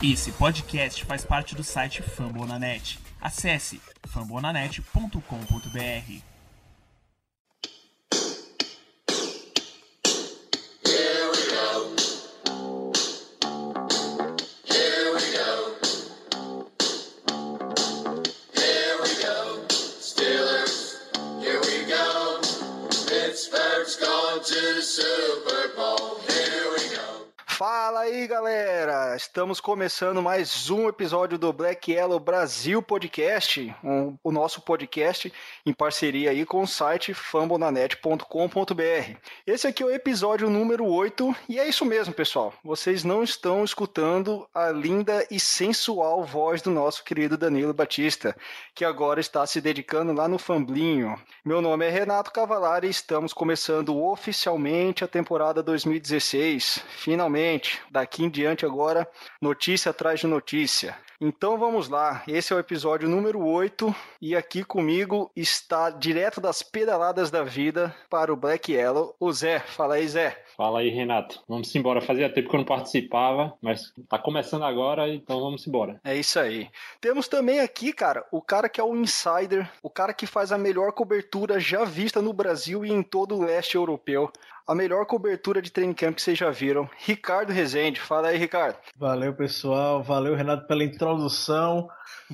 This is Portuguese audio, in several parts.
Esse podcast faz parte do site Fambonanet. Acesse fambonanet.com.br. Fala aí, galera! Estamos começando mais um episódio do Black Yellow Brasil Podcast, um- o nosso podcast em parceria aí com o site fambonanet.com.br. Esse aqui é o episódio número 8 e é isso mesmo, pessoal. Vocês não estão escutando a linda e sensual voz do nosso querido Danilo Batista, que agora está se dedicando lá no Famblinho. Meu nome é Renato Cavalari e estamos começando oficialmente a temporada 2016. Finalmente, daqui em diante agora, notícia atrás de notícia. Então vamos lá, esse é o episódio número 8 e aqui comigo está direto das pedaladas da vida para o Black Yellow, o Zé. Fala aí, Zé. Fala aí, Renato. Vamos embora. Fazia tempo que eu não participava, mas tá começando agora, então vamos embora. É isso aí. Temos também aqui, cara, o cara que é o insider, o cara que faz a melhor cobertura já vista no Brasil e em todo o leste europeu. A melhor cobertura de training camp que vocês já viram. Ricardo Rezende. Fala aí, Ricardo. Valeu, pessoal. Valeu, Renato, pela introdução introdução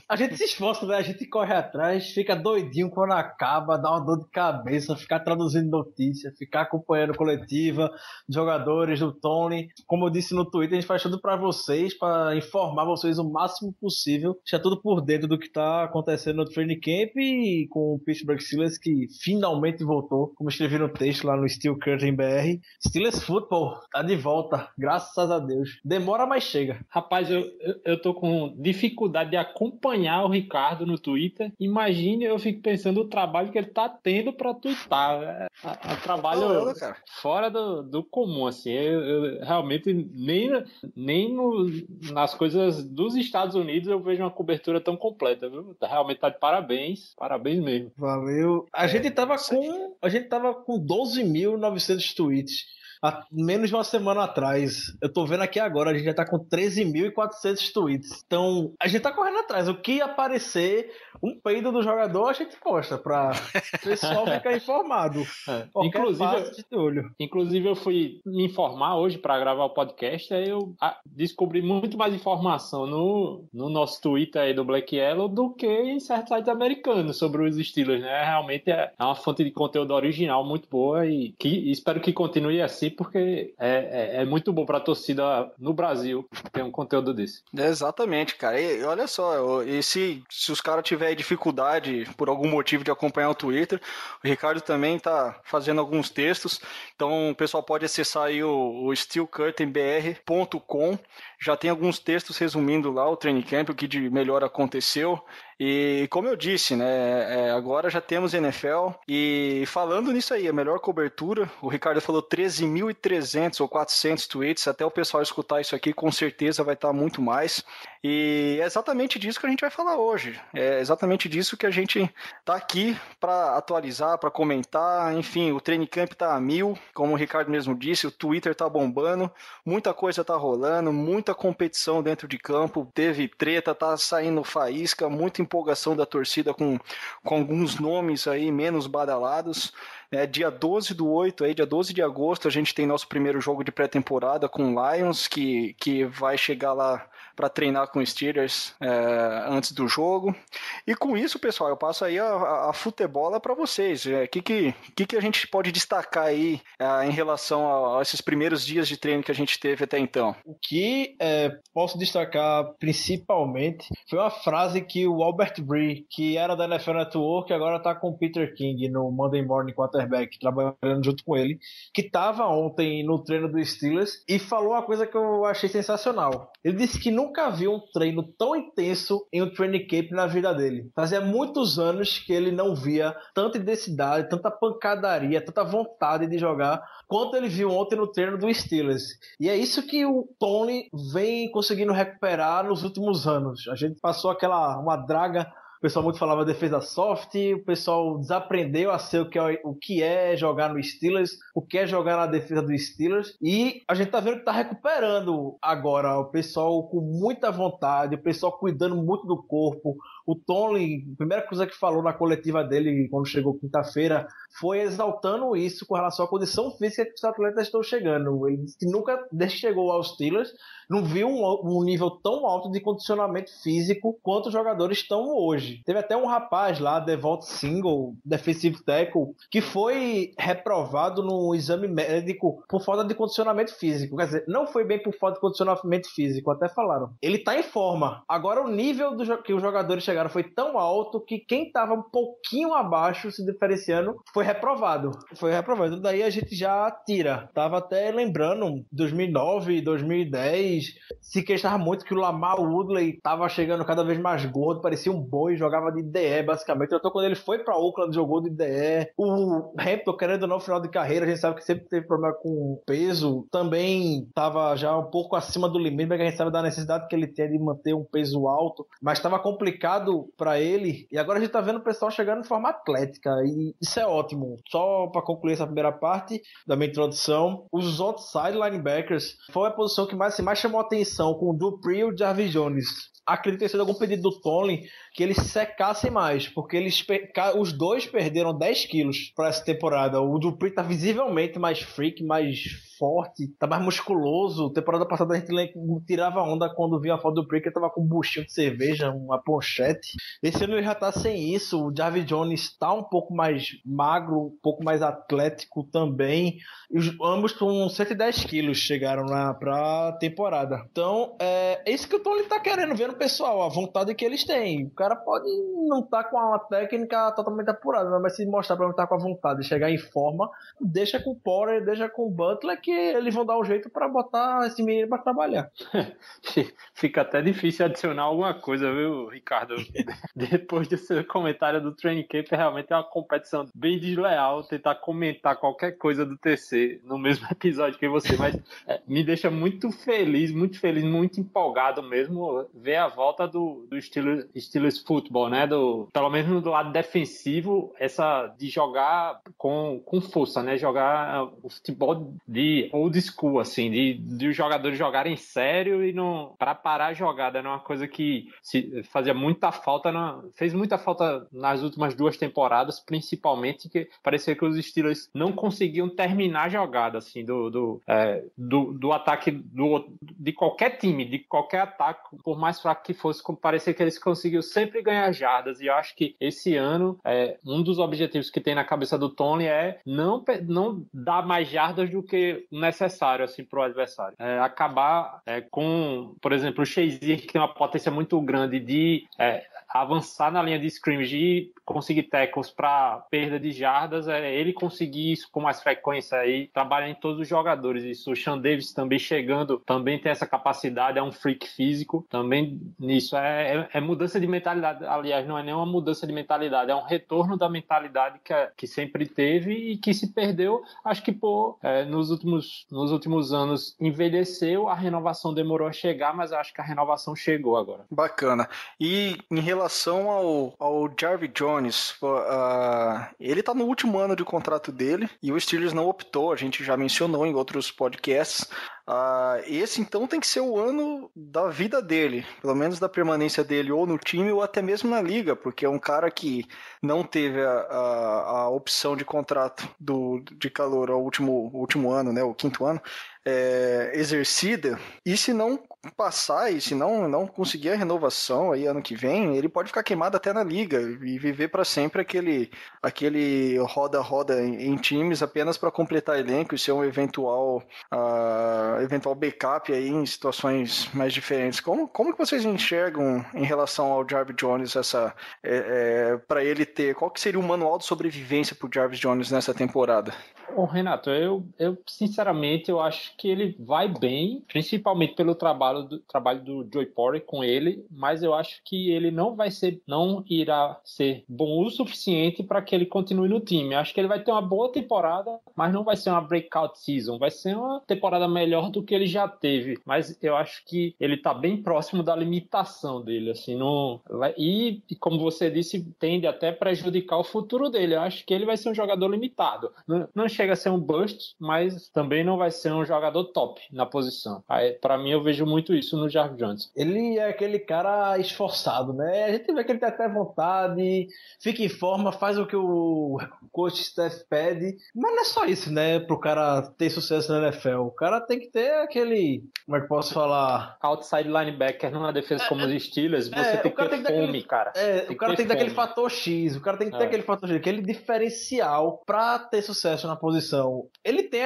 a gente se esforça, né? A gente corre atrás, fica doidinho quando acaba, dá uma dor de cabeça, ficar traduzindo notícia, ficar acompanhando coletiva, jogadores do Tony. Como eu disse no Twitter, a gente faz tudo pra vocês, pra informar vocês o máximo possível. Deixar tudo por dentro do que tá acontecendo no training camp e com o Pittsburgh Steelers que finalmente voltou, como escrevi no texto lá no Steel Curtain BR. Steelers Football tá de volta, graças a Deus. Demora, mas chega. Rapaz, eu, eu tô com dificuldade de acompanhar o Ricardo no Twitter. Imagine, eu fico pensando o trabalho que ele tá tendo pra twittar. É, é trabalho Falando, fora do, do comum, assim. Eu, eu realmente nem, nem no- nas coisas dos Estados Unidos eu vejo uma cobertura tão completa, viu? Realmente tá de parabéns. Parabéns mesmo. Valeu. A gente tava com. A gente tava com 12.900 tweets. Há menos de uma semana atrás. Eu tô vendo aqui agora, a gente já tá com 13.400 tweets. Então, a gente tá correndo atrás. O que aparecer, um peido do jogador, a gente posta pra o pessoal ficar informado. É. Inclusive. Inclusive, eu fui me informar hoje para gravar o podcast, aí eu ah, descobri muito mais informação no, no nosso Twitter aí do Black Yellow do que em certos sites americanos sobre os Steelers, né? Realmente é é uma fonte de conteúdo original muito boa e que e espero que continue assim, porque é, é, é muito bom para a torcida no Brasil ter um conteúdo desse. Exatamente, cara. E, e olha só, e se, se os caras tiverem dificuldade por algum motivo de acompanhar o Twitter, o Ricardo também tá fazendo alguns textos. Então o pessoal pode acessar aí o, o steelcurtainbr.com. Já tem alguns textos resumindo lá o training camp, o que de melhor aconteceu. E como eu disse, né, é, agora já temos NFL. E falando nisso aí, a melhor cobertura, o Ricardo falou 13.300 ou 400 tweets. Até o pessoal escutar isso aqui, com certeza vai estar muito mais. E é exatamente disso que a gente vai falar hoje. É exatamente disso que a gente tá aqui para atualizar, para comentar. Enfim, o training camp tá a mil, como o Ricardo mesmo disse, o Twitter tá bombando, muita coisa tá rolando, muita competição dentro de campo, teve treta, tá saindo faísca, muita empolgação da torcida com, com alguns nomes aí menos badalados. É, dia 12 do 8, aí, dia 12 de agosto, a gente tem nosso primeiro jogo de pré-temporada com o Lions, que, que vai chegar lá para treinar com os Steelers é, antes do jogo. E com isso, pessoal, eu passo aí a, a, a futebola para vocês. O é, que, que, que, que a gente pode destacar aí é, em relação a, a, esses primeiros dias de treino que a gente teve até então? O que é, posso destacar principalmente foi uma frase que o Albert Bree, que era da NFL Network, agora está com o Peter King no Monday Morning Quarterback, trabalhando junto com ele, que estava ontem no treino do Steelers e falou uma coisa que eu achei sensacional. Ele disse que nunca viu um treino tão intenso em um training camp na vida dele. Fazia muitos anos que ele não via tanta intensidade, tanta pancadaria, tanta vontade de jogar quanto ele viu ontem no treino do Steelers. E é isso que o Tony vem conseguindo recuperar nos últimos anos. A gente passou aquela uma draga pessoal muito falava defesa soft, o pessoal desaprendeu a ser o que é, o que é jogar no Steelers, o que é jogar na defesa do Steelers, e a gente tá vendo que tá recuperando agora o pessoal com muita vontade, o pessoal cuidando muito do corpo, o Tony, a primeira coisa que falou na coletiva dele quando chegou quinta-feira foi exaltando isso com relação à condição física que os atletas estão chegando. Ele disse que nunca, chegou aos Steelers, não viu um, um, nível tão alto de condicionamento físico quanto os jogadores estão hoje. Teve até um rapaz lá, Devolt Single, defensive tackle, que foi reprovado no exame médico por falta de condicionamento físico. Quer dizer, não foi bem por falta de condicionamento físico, até falaram. Ele tá em forma. Agora o nível do, que os jogadores chegaram foi tão alto que quem tava um pouquinho abaixo, se diferenciando, foi reprovado. Foi reprovado. Daí a gente já tira. Tava até lembrando 2009, 2010, se queixava muito que o Lamar Woodley tava chegando cada vez mais gordo, parecia um boi, jogava de DE basicamente. Então quando ele foi para Oakland, jogou de DE. O Hampton, querendo ou não, final de carreira, a gente sabe que sempre teve problema com peso. Também tava já um pouco acima do limite, porque a gente sabe da necessidade que ele tem de manter um peso alto. Mas estava complicado para ele. E agora a gente tá vendo o pessoal chegando de forma atlética. E isso é ótimo. Só para concluir essa primeira parte da minha introdução, os outside linebackers foi a posição que mais, mais chamou atenção com o Dupree e o Jarvis Jones. Acredito ter sido algum pedido do Tony que eles secassem mais, porque eles os dois perderam 10 quilos para essa temporada. O Dupree tá visivelmente mais freak, mais forte, tá mais musculoso. Temporada passada a gente tirava onda quando via a foto do Dupree que ele tava com um buchinho de cerveja, uma ponchete. Esse ano ele já tá sem isso. O Jarvis Jones tá um pouco mais magro, um pouco mais atlético também. Os, ambos com 110 quilos chegaram na pra temporada. Então, é, é isso que o Tony tá querendo ver no pessoal, a vontade que eles têm. O cara pode não estar tá com uma técnica totalmente apurada, mas se mostrar para ele estar tá com a vontade de chegar em forma, deixa com o Porter, deixa com o Butler, que eles vão dar um jeito para botar esse menino para trabalhar. Fica até difícil adicionar alguma coisa, viu, Ricardo? Depois desse comentário do Training Camp, realmente é uma competição bem desleal tentar comentar qualquer coisa do TC no mesmo episódio que você, mas é, me deixa muito feliz, muito feliz, muito empolgado mesmo ver a volta do, do estilo, estilo futebol, né? Do, pelo menos do lado defensivo, essa de jogar com, com força, né? Jogar o futebol de old school, assim, de, de os jogadores jogarem sério e não para parar a jogada, era uma coisa que se, fazia muita falta, na, fez muita falta nas últimas duas temporadas, principalmente que parecia que os Steelers não conseguiam terminar a jogada, assim, do, do, é, do, do ataque do, de qualquer time, de qualquer ataque, por mais fraco que fosse, parecia que eles conseguiam sempre ganhar jardas. E eu acho que esse ano, é, um dos objetivos que tem na cabeça do Tony é não, não dar mais jardas do que necessário assim, para o adversário. É, acabar é, com, por exemplo, o Shazier, que tem uma potência muito grande de é, avançar na linha de scrimmage e conseguir tackles para perda de jardas, é ele conseguir isso com mais frequência aí, trabalha em todos os jogadores. Isso, o Sean Davis também chegando, também tem essa capacidade, é um freak físico, também nisso é, é, é mudança de mentalidade. Aliás, não é nenhuma mudança de mentalidade, é um retorno da mentalidade que, que sempre teve e que se perdeu. Acho que por é, nos últimos nos últimos anos envelheceu, a renovação demorou a chegar, mas acho que a renovação chegou agora. Bacana. E em relação relação ao, ao Jarvis Jones, uh, ele tá no último ano de contrato dele e o Steelers não optou, a gente já mencionou em outros podcasts, Uh, esse então tem que ser o ano da vida dele, pelo menos da permanência dele ou no time ou até mesmo na liga, porque é um cara que não teve a, a, a opção de contrato do, de calor ao último, último ano, né, o quinto ano, é, exercida, e se não passar e se não, não conseguir a renovação aí ano que vem, ele pode ficar queimado até na liga e viver para sempre aquele aquele roda-roda em, em, times apenas para completar elenco e ser um eventual uh, eventual backup aí em situações mais diferentes. Como, como que vocês enxergam em relação ao Jarvis Jones essa é, é, para ele ter qual que seria o manual de sobrevivência para Jarvis Jones nessa temporada? Bom, Renato, eu, eu sinceramente eu acho que ele vai bem, principalmente pelo trabalho trabalho do, trabalho do Joey Porter com ele, mas eu acho que ele não vai ser, não irá ser bom o suficiente para que ele continue no time. Acho que ele vai ter uma boa temporada, mas não vai ser uma breakout season, vai ser uma temporada melhor do que ele já teve. Mas eu acho que ele tá bem próximo da limitação dele, assim, não e como você disse, tende até prejudicar o futuro dele. Eu acho que ele vai ser um jogador limitado. Não, não chega a ser um bust, mas também não vai ser um jogador top na posição. Para mim, eu vejo muito isso no Jarvis Jones. Ele é aquele cara esforçado, né? A gente vê que ele tem até vontade, fica em forma, faz o que o coach Steph pede, mas não é só isso, né? Pro cara ter sucesso na NFL. O cara tem que ter aquele, como é que posso falar? Outside linebacker numa defesa é, como os Steelers, você é, tem que ter fome, daquele, cara. É, tem o cara tem que ter aquele fator X, o cara tem que ter é. aquele fator X, aquele diferencial pra ter sucesso na posição. Ele tem,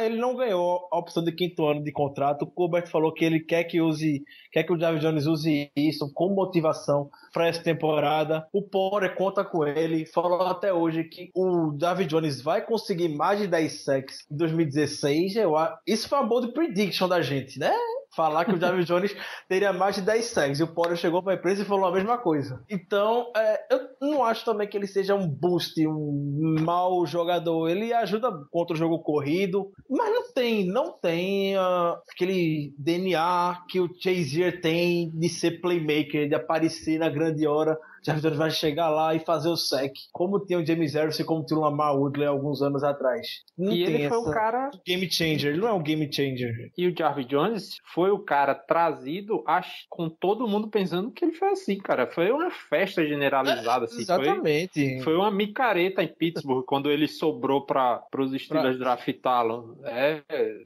ele não ganhou a opção de quinto ano de contrato. O Colbert falou que ele quer que use, quer que o David Jones use isso como motivação para essa temporada. O Porter conta com ele, falou até hoje que o David Jones vai conseguir mais de 10 sacks em 2016. Eu, isso foi uma boa prediction da gente, né? Falar que o David Jones teria mais de 10 sacks. E o Porter chegou para a empresa e falou a mesma coisa. Então, é, eu não acho também que ele seja um boost, um mau jogador. Ele ajuda contra o jogo corrido, mas não tem, não tem uh, aquele DNA que o Chazier tem de ser playmaker, de aparecer na grande hora Jeff Jones vai chegar lá e fazer o sec, como tinha o James Harrison e como tinha o Lamar Woodley alguns anos atrás. Não e ele foi um cara game changer, ele não é um game changer. E o Jarvis Jones foi o cara trazido acho, com todo mundo pensando que ele foi assim, cara. Foi uma festa generalizada, é, assim. Exatamente. Foi, foi, uma micareta em Pittsburgh quando ele sobrou para os Steelers pra... draftá-lo. É,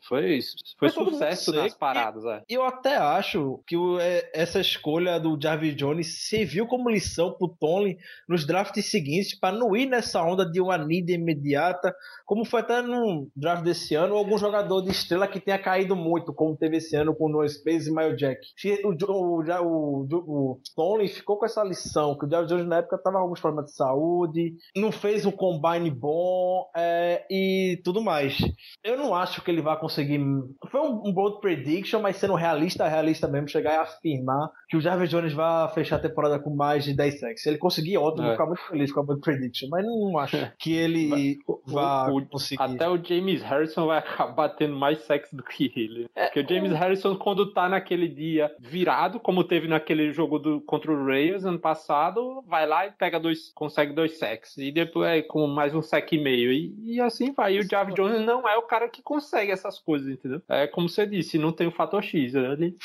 foi isso. Foi sucesso nas paradas. E, é. Eu até acho que o, é, essa escolha do Jarvis Jones serviu como lição atenção pro Tony nos drafts seguintes para não ir nessa onda de uma need imediata, como foi até no draft desse ano, algum jogador de estrela que tenha caído muito, como teve esse ano com o Noah Space e Maio Jack. O, o, o, o, Tony ficou com essa lição, que o Jarvis Jones na época estava com alguns problemas de saúde, não fez um combine bom é, e tudo mais. Eu não acho que ele vai conseguir. Foi um, um bold prediction, mas sendo realista, realista mesmo, chegar e afirmar que o Jarvis Jones vai fechar a temporada com mais de 10 sacks. Se ele conseguir, ótimo, é. vou ficar muito feliz com a bold prediction, mas não acho que ele vá conseguir. Até o James Harrison vai acabar tendo mais sacks do que ele. É, Porque o James Harrison, quando tá naquele dia virado, como teve naquele jogo do, contra o Raiders ano passado, vai lá e pega dois, consegue dois sacks. E depois é com mais um sack e meio. E, e assim vai. E o Jav Jones não é o cara que consegue essas coisas, entendeu? É como você disse, não tem o fator X. Ele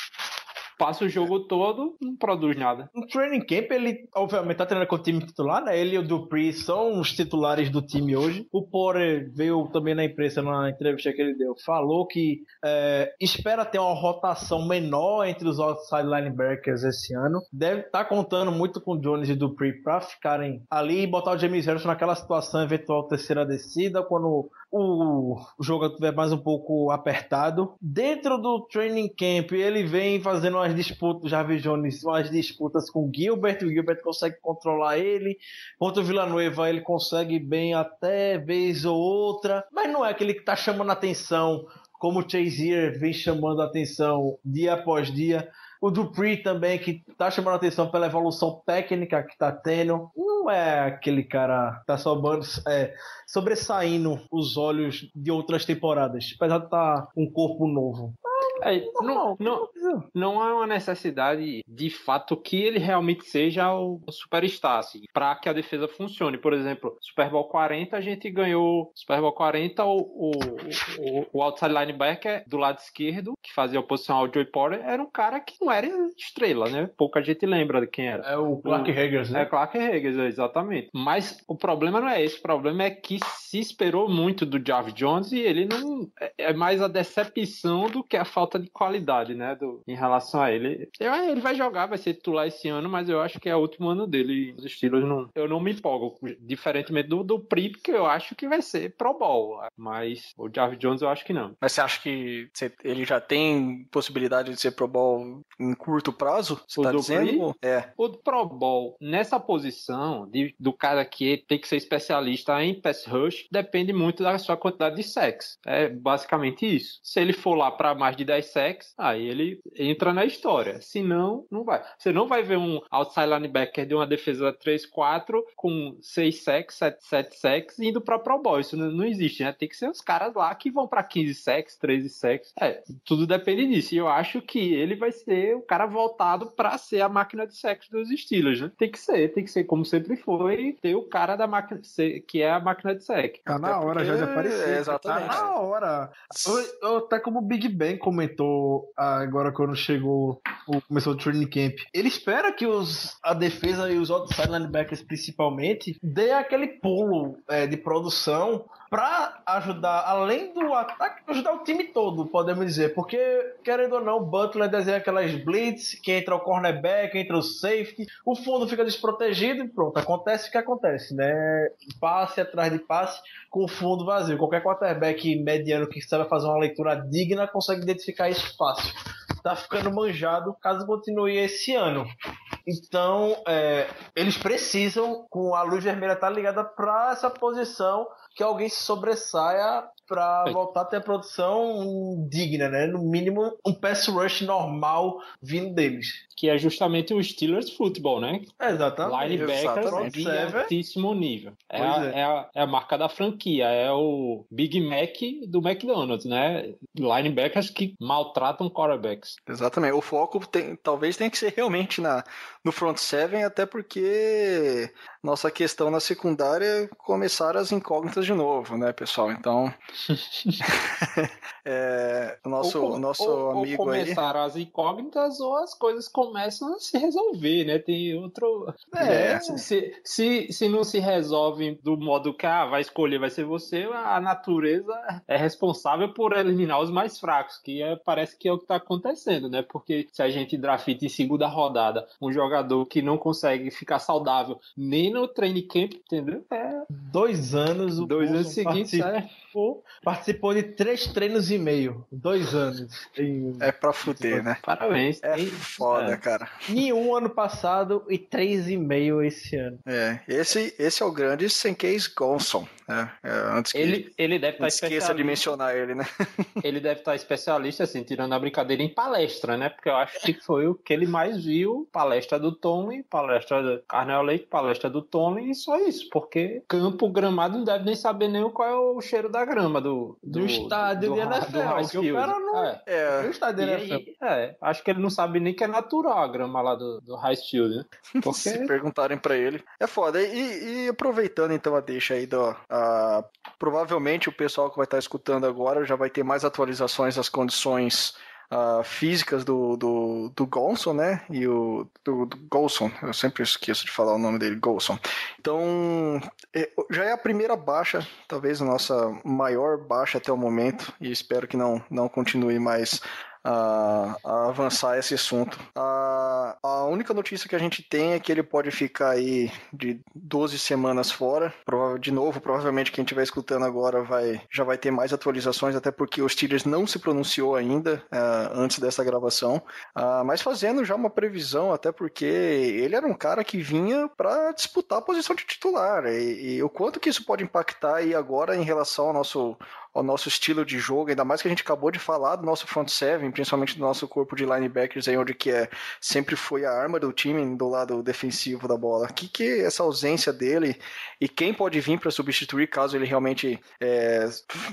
passa o jogo todo, não produz nada. No training camp, ele obviamente tá treinando com o time titular, né? Ele e o Dupree são os titulares do time hoje. O Porter veio também na imprensa, na entrevista que ele deu, falou que é, espera ter uma rotação menor entre os outside linebackers esse ano. Deve estar tá contando muito com o Jones e Dupree para ficarem ali e botar o James Harrison naquela situação eventual terceira descida, quando o jogo estiver mais um pouco apertado. Dentro do training camp, ele vem fazendo umas disputas, Jarvis Jones, umas disputas com Gilbert, o Gilbert consegue controlar ele. Contra o Villanueva, ele consegue bem até vez ou outra, mas não é aquele que está chamando atenção, como o Chazier vem chamando atenção dia após dia. O Dupree também, que tá chamando atenção pela evolução técnica que tá tendo. Não é aquele cara que tá sobrando, é, sobressaindo os olhos de outras temporadas. Apesar de tá um corpo novo. É, não, não, não há uma necessidade de fato que ele realmente seja o superstar, assim, para que a defesa funcione. Por exemplo, Super Bowl 40, a gente ganhou Super Bowl 40, o, o, o, o outside linebacker do lado esquerdo, que fazia oposição ao Joey Porter, era um cara que não era estrela, né? Pouca gente lembra de quem era. É o Clark Haggers, né? É Clark Haggers, exatamente. Mas o problema não é esse, o problema é que se esperou muito do Jarvis Jones e ele não. É, é mais a decepção do que a falta de qualidade, né? Do, em relação a ele. Eu, ele vai jogar, vai ser titular esse ano, mas eu acho que é o último ano dele. Os estilos não. Eu não me empolgo. Diferentemente do, do Pri, que eu acho que vai ser Pro Bowl. Mas o Jarvis Jones eu acho que não. Mas você acha que ele já tem possibilidade de ser Pro Bowl em curto prazo? Você o tá dizendo? É. O Pro Bowl, nessa posição de, do cara que tem que ser especialista em pass rush, depende muito da sua quantidade de sacks. É basicamente isso. Se ele for lá para mais de 10 sacks, aí ele entra na história. Se não, não vai. Você não vai ver um outside linebacker de uma defesa 3-4 com 6 sacks, 7, 7 sacks indo pra Pro Bowl. Isso não, não existe, né? Tem que ser os caras lá que vão pra 15 sacks, 13 sacks. É, tudo depende disso. E eu acho que ele vai ser o cara voltado pra ser a máquina de sacks dos Steelers, né? Tem que ser, tem que ser como sempre foi, ter o cara da máquina, que é a máquina de sack. Tá na hora já de aparecer. É, exatamente. Tá na hora. Eu, eu- até como o Big Ben comentou agora quando chegou, começou o training camp. Ele espera que os, a defesa e os outside linebackers principalmente dê aquele pulo é, de produção pra ajudar, além do ataque, ajudar o time todo, podemos dizer. Porque, querendo ou não, o Butler desenha aquelas blitz, que entra o cornerback, entra o safety, o fundo fica desprotegido e pronto, acontece o que acontece, né? Passe atrás de passe com o fundo vazio. Qualquer quarterback mediano que saiba fazer uma leitura digna consegue identificar isso fácil. Tá ficando manjado caso continue esse ano. Então, é, eles precisam, com a luz vermelha tá ligada para essa posição, que alguém se sobressaia para É. voltar a ter produção digna, né? No mínimo, um pass rush normal vindo deles. Que é justamente o Steelers Football, né? Exatamente. Linebackers de altíssimo nível. É a, é. é a- é a marca da franquia, é o Big Mac do McDonald's, né? Linebackers que maltratam quarterbacks. Exatamente. O foco tem- talvez tenha que ser realmente na, no front seven, até porque nossa questão na secundária começaram as incógnitas de novo, né, pessoal? Então, é, o nosso, Ou nosso ou- amigo ou aí. começaram as incógnitas ou as coisas começam a se resolver, né? Tem outro. É. Se, se, se não se resolve do modo que ah, vai escolher, vai ser você, a natureza é responsável por eliminar os mais fracos, que é- parece que é o que está acontecendo, né? Porque se a gente drafta em segunda rodada um jogador que não consegue ficar saudável nem no training camp, entendeu? É. Dois anos o dois anos seguintes, participou, é. participou de três treinos e meio. Dois anos. Em, É pra fuder, né? Parabéns. É Tem- foda, é. cara. Nenhum ano passado e três e meio esse ano. É, esse, esse é o grande Senkei Gonson. né? É, antes que Ele, ele deve estar não esqueça de mencionar ele, né? ele deve estar especialista, assim, tirando a brincadeira em palestra, né? Porque eu acho que foi o que ele mais viu, palestra do Tomlin, palestra do Carnel Leite, palestra do Tomlin e só isso, porque campo, gramado, não deve nem saber nem qual é o cheiro da grama do... Do estádio de Ra- NFL, que o cara não- É. É, No estádio E da aí, NFL. é, acho que ele não sabe nem que é natural a grama lá do, do High Field, né? Porque se perguntarem pra ele. É foda. E, e aproveitando então a deixa aí do. a- provavelmente o pessoal que vai estar escutando agora já vai ter mais atualizações das condições. Ah, físicas do, do, do Gonson, né? E o do, do Golson, eu sempre esqueço de falar o nome dele, Golson. Então, é, já é a primeira baixa, talvez a nossa maior baixa até o momento, e espero que não, não continue mais a, a avançar esse assunto. A, a única notícia que a gente tem é que ele pode ficar aí de 12 semanas fora. De novo, provavelmente quem estiver escutando agora vai, já vai ter mais atualizações, até porque o Steelers não se pronunciou ainda ah, antes dessa gravação. Ah, mas fazendo já uma previsão, até porque ele era um cara que vinha para disputar a posição de titular. E, e o quanto que isso pode impactar aí agora em relação ao nosso ao nosso estilo de jogo, ainda mais que a gente acabou de falar do nosso front seven, principalmente do nosso corpo de linebackers aí, onde que é, sempre foi a arma do time do lado defensivo da bola. O que que essa ausência dele e quem pode vir para substituir caso ele realmente é,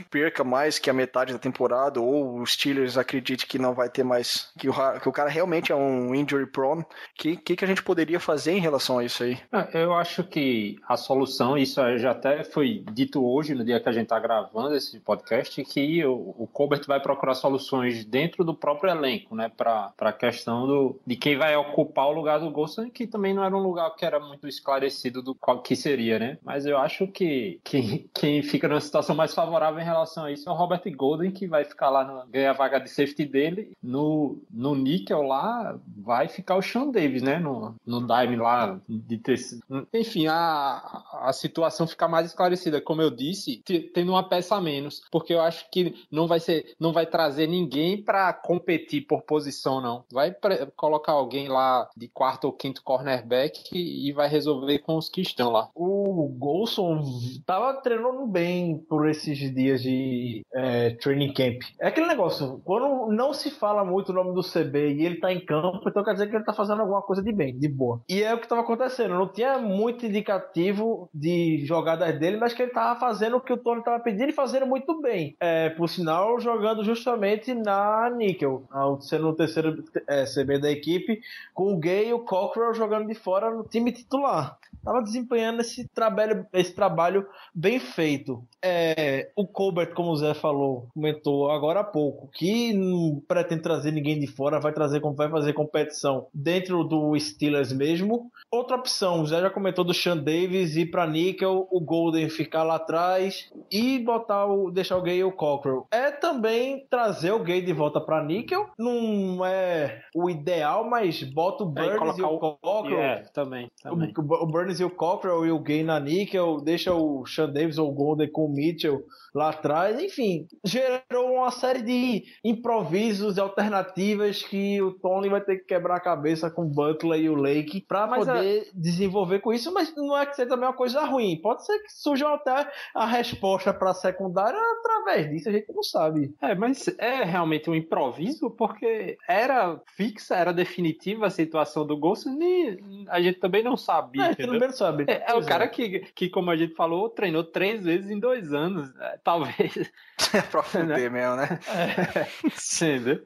perca mais que a metade da temporada ou o Steelers acredite que não vai ter mais, que o, que o cara realmente é um injury prone, que, que que a gente poderia fazer em relação a isso aí? É, Eu acho que a solução, isso já até foi dito hoje, no dia que a gente está gravando esse que o, o Colbert vai procurar soluções dentro do próprio elenco, né, para a questão do, de quem vai ocupar o lugar do Golson, que também não era um lugar que era muito esclarecido do qual que seria, né? Mas eu acho que quem, quem fica numa situação mais favorável em relação a isso é o Robert Golden, que vai ficar lá, no, ganhar a vaga de safety dele. No, no níquel lá, vai ficar o Sean Davis, né? No, no dime lá, de ter sido- Enfim, a, a situação fica mais esclarecida. Como eu disse, te- tendo uma peça a menos Porque eu acho que não vai ser, não vai trazer ninguém para competir por posição, não. Vai colocar alguém lá de quarto ou quinto cornerback e vai resolver com os que estão lá. O Golson tava treinando bem por esses dias de é, training camp. É aquele negócio, quando não se fala muito o nome do CB e ele tá em campo, então quer dizer que ele tá fazendo alguma coisa de bem, de boa. E é o que tava acontecendo, não tinha muito indicativo de jogadas dele, mas que ele tava fazendo o que o Tony tava pedindo e fazendo muito bem. É, por sinal, jogando justamente na Nickel, sendo o terceiro é, CB da equipe, com o Gay e o Cockrell jogando de fora no time titular estava desempenhando esse trabalho, esse trabalho bem feito. É, o Colbert, como o Zé falou, comentou agora há pouco, que não pretende trazer ninguém de fora, vai trazer vai fazer competição dentro do Steelers mesmo. Outra opção, o Zé já comentou do Sean Davis ir para Nickel, o Golden ficar lá atrás e botar o deixar o Gay e o Cockrell. É também trazer o Gay de volta para Nickel. Não é o ideal, mas bota o Burns é, e o Cockrell. É, também, também. O, o Burns e o Cockrell e o Gay na Nickel, deixa o Sean Davis ou o Golden com o Mitchell lá atrás, enfim, gerou uma série de improvisos e alternativas que o Tony vai ter que quebrar a cabeça com o Butler e o Lake para poder desenvolver com isso, mas não é que seja também uma coisa ruim, pode ser que surja até a resposta para a secundária através disso, a gente não sabe. É, mas é realmente um improviso porque era fixa, era definitiva a situação do Ghost e a gente também não sabia. É, também sabe. É, é o cara que, que, como a gente falou, treinou três vezes em dois anos. É, talvez. É pra fuder né? mesmo, né? É, sim, né?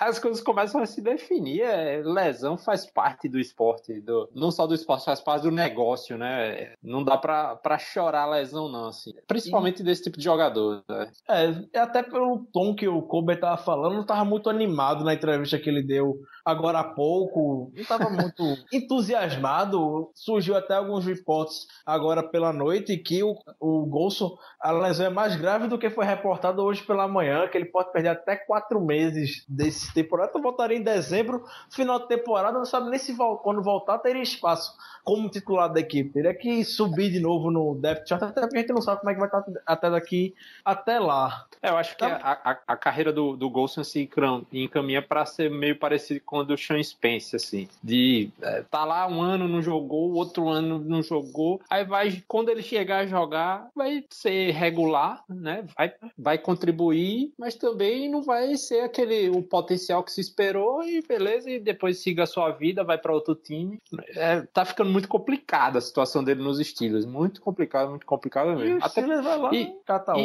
As coisas começam a se definir. É, lesão faz parte do esporte, do, não só do esporte, faz parte do negócio, né? Não dá pra, pra chorar lesão, não, assim. Principalmente e... desse tipo de jogador. Né? É, até pelo tom que o Kobe tava falando, não tava muito animado na entrevista que ele deu agora há pouco. Não tava muito entusiasmado. Surgiu até alguns reportes agora pela noite que o, o Golson, a lesão é mais grave do que foi reportado hoje pela manhã, que ele pode perder até quatro meses desse temporada. Então voltaria em dezembro, final de temporada, não sabe nem se quando voltar teria espaço como titular da equipe. Teria que subir de novo no depth chart, até porque a gente não sabe como é que vai estar até daqui até lá. É, eu acho que tá. a, a, a, carreira do, do Golson se encaminha para ser meio parecido com a do Sean Spence, assim. De é, tá lá um ano, não jogou, outro ano não jogou, aí vai, quando ele chegar a jogar, vai ser regular, né? Vai, vai contribuir, mas também não vai ser aquele o potencial que se esperou e beleza, e depois siga a sua vida, vai para outro time. É, tá ficando muito complicada a situação dele nos estilos. Muito complicado, muito complicado mesmo. E Até vai lá e,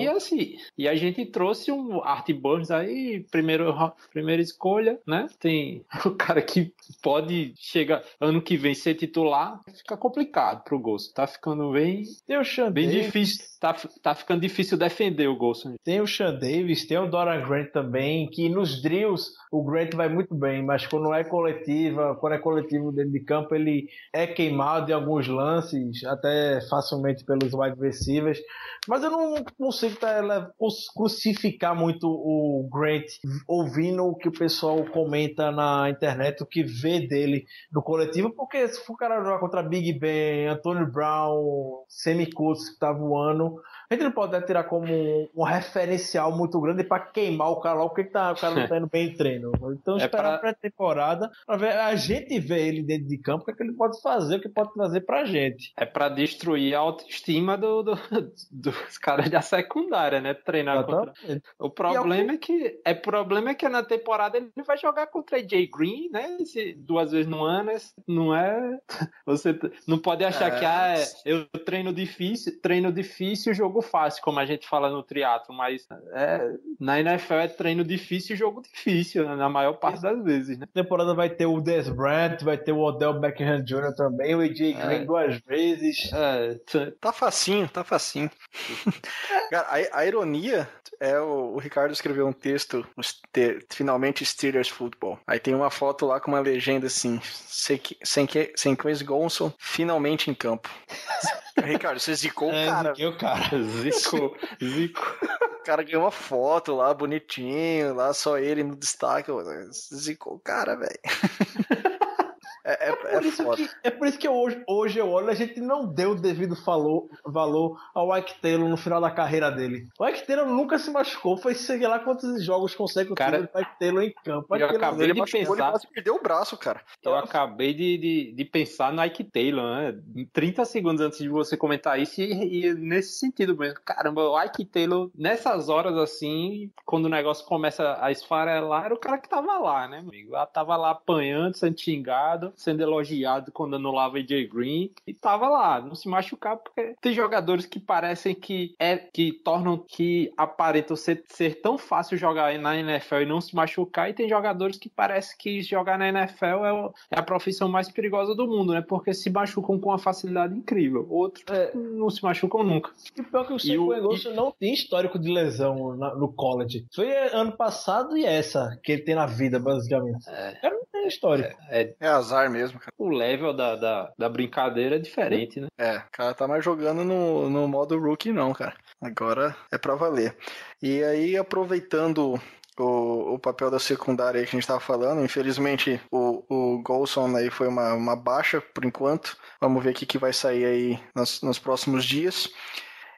e assim, e a gente trouxe um Art Burns aí, primeiro, primeira escolha, né? Tem o cara que pode chegar ano que vem ser titular, fica complicado pro Gosto. Tá ficando bem, tem o Sean bem Davis. difícil. Tá, tá ficando difícil defender o Golson. Tem o Sean Davis, tem o Dora Grant também, que nos drills o Grant vai muito bem, mas quando é coletiva, quando é coletivo dentro de campo, ele é queimado em alguns lances, até facilmente pelos wide receivers. Mas eu não consigo tá, crucificar muito o Grant ouvindo o que o pessoal comenta na internet, o que vê dele no coletivo, porque se for o cara jogar contra Big Ben, Antônio Brown, Semi que tá voando, a gente não pode tirar como um, referencial muito grande para queimar o cara lá, porque tá, o cara não tá indo bem em treino. Então, é esperar pra... a pré-temporada para ver a gente ver ele dentro de campo, o que, é que ele pode fazer, o que pode trazer pra gente. É para destruir a autoestima do, do, dos caras da secundária, né? Treinar contra. O problema é que é problema é que na temporada ele vai jogar contra AJ Green, né? Esse, duas vezes no ano, não é. Você não pode achar é... que ah, eu treino difícil, treino difícil, jogo fácil, como a gente fala no triatlo, mas é, na NFL é treino difícil e jogo difícil, né, na maior parte das vezes, né? Na temporada vai ter o Des Bryant, vai ter o Odell Beckham Jr. também, o AJ é. Green duas vezes. É, tá facinho, tá facinho. Cara, a, a, ironia é o, o, Ricardo escreveu um texto, finalmente Steelers Football. Aí tem uma foto lá com uma legenda assim, sem, sem, sem Chris Gonson, finalmente em campo. Ricardo, você zicou o é, cara. Ziquei o cara. Zico. Zico. O cara ganhou uma foto lá, bonitinho, lá só ele no destaque. Zicou o cara, velho. É, é, É por, isso foda. que, é por isso que hoje, hoje eu olho, a gente não deu o devido falou, valor ao Ike Taylor no final da carreira dele. O Ike Taylor nunca se machucou, foi sei lá quantos jogos consecutivos Cara, do Ike Taylor em campo. eu acabei de machucou, ele pensar- quase perdeu o braço, cara. Eu acabei de, de, de pensar no Ike Taylor, né? 30 segundos antes de você comentar isso, e, e nesse sentido mesmo. Caramba, o Ike Taylor, nessas horas assim, quando o negócio começa a esfarelar, era o cara que tava lá, né, amigo? Lá, tava lá apanhando, sendo xingado, sendo elogiado quando anulava AJ Green, e tava lá, não se machucar, porque tem jogadores que parecem que é que tornam que aparentam ser, ser tão fácil jogar na NFL e não se machucar, e tem jogadores que parece que jogar na NFL é, é a profissão mais perigosa do mundo, né? Porque se machucam com uma facilidade incrível. Outros É. não se machucam nunca. E pior que o o- Engosso não tem histórico de lesão na- no college. Foi ano passado e essa que ele tem na vida, basicamente. É. O cara tem histórico. É, É azar mesmo, cara. o level da, da, da brincadeira é diferente, né? É, o cara tá mais jogando no, no modo rookie, não, cara. Agora é pra valer. E aí, aproveitando o, o papel da secundária aí que a gente tava falando, infelizmente o, o Golson aí foi uma, uma baixa por enquanto. Vamos ver o que, que vai sair aí nos, nos próximos dias.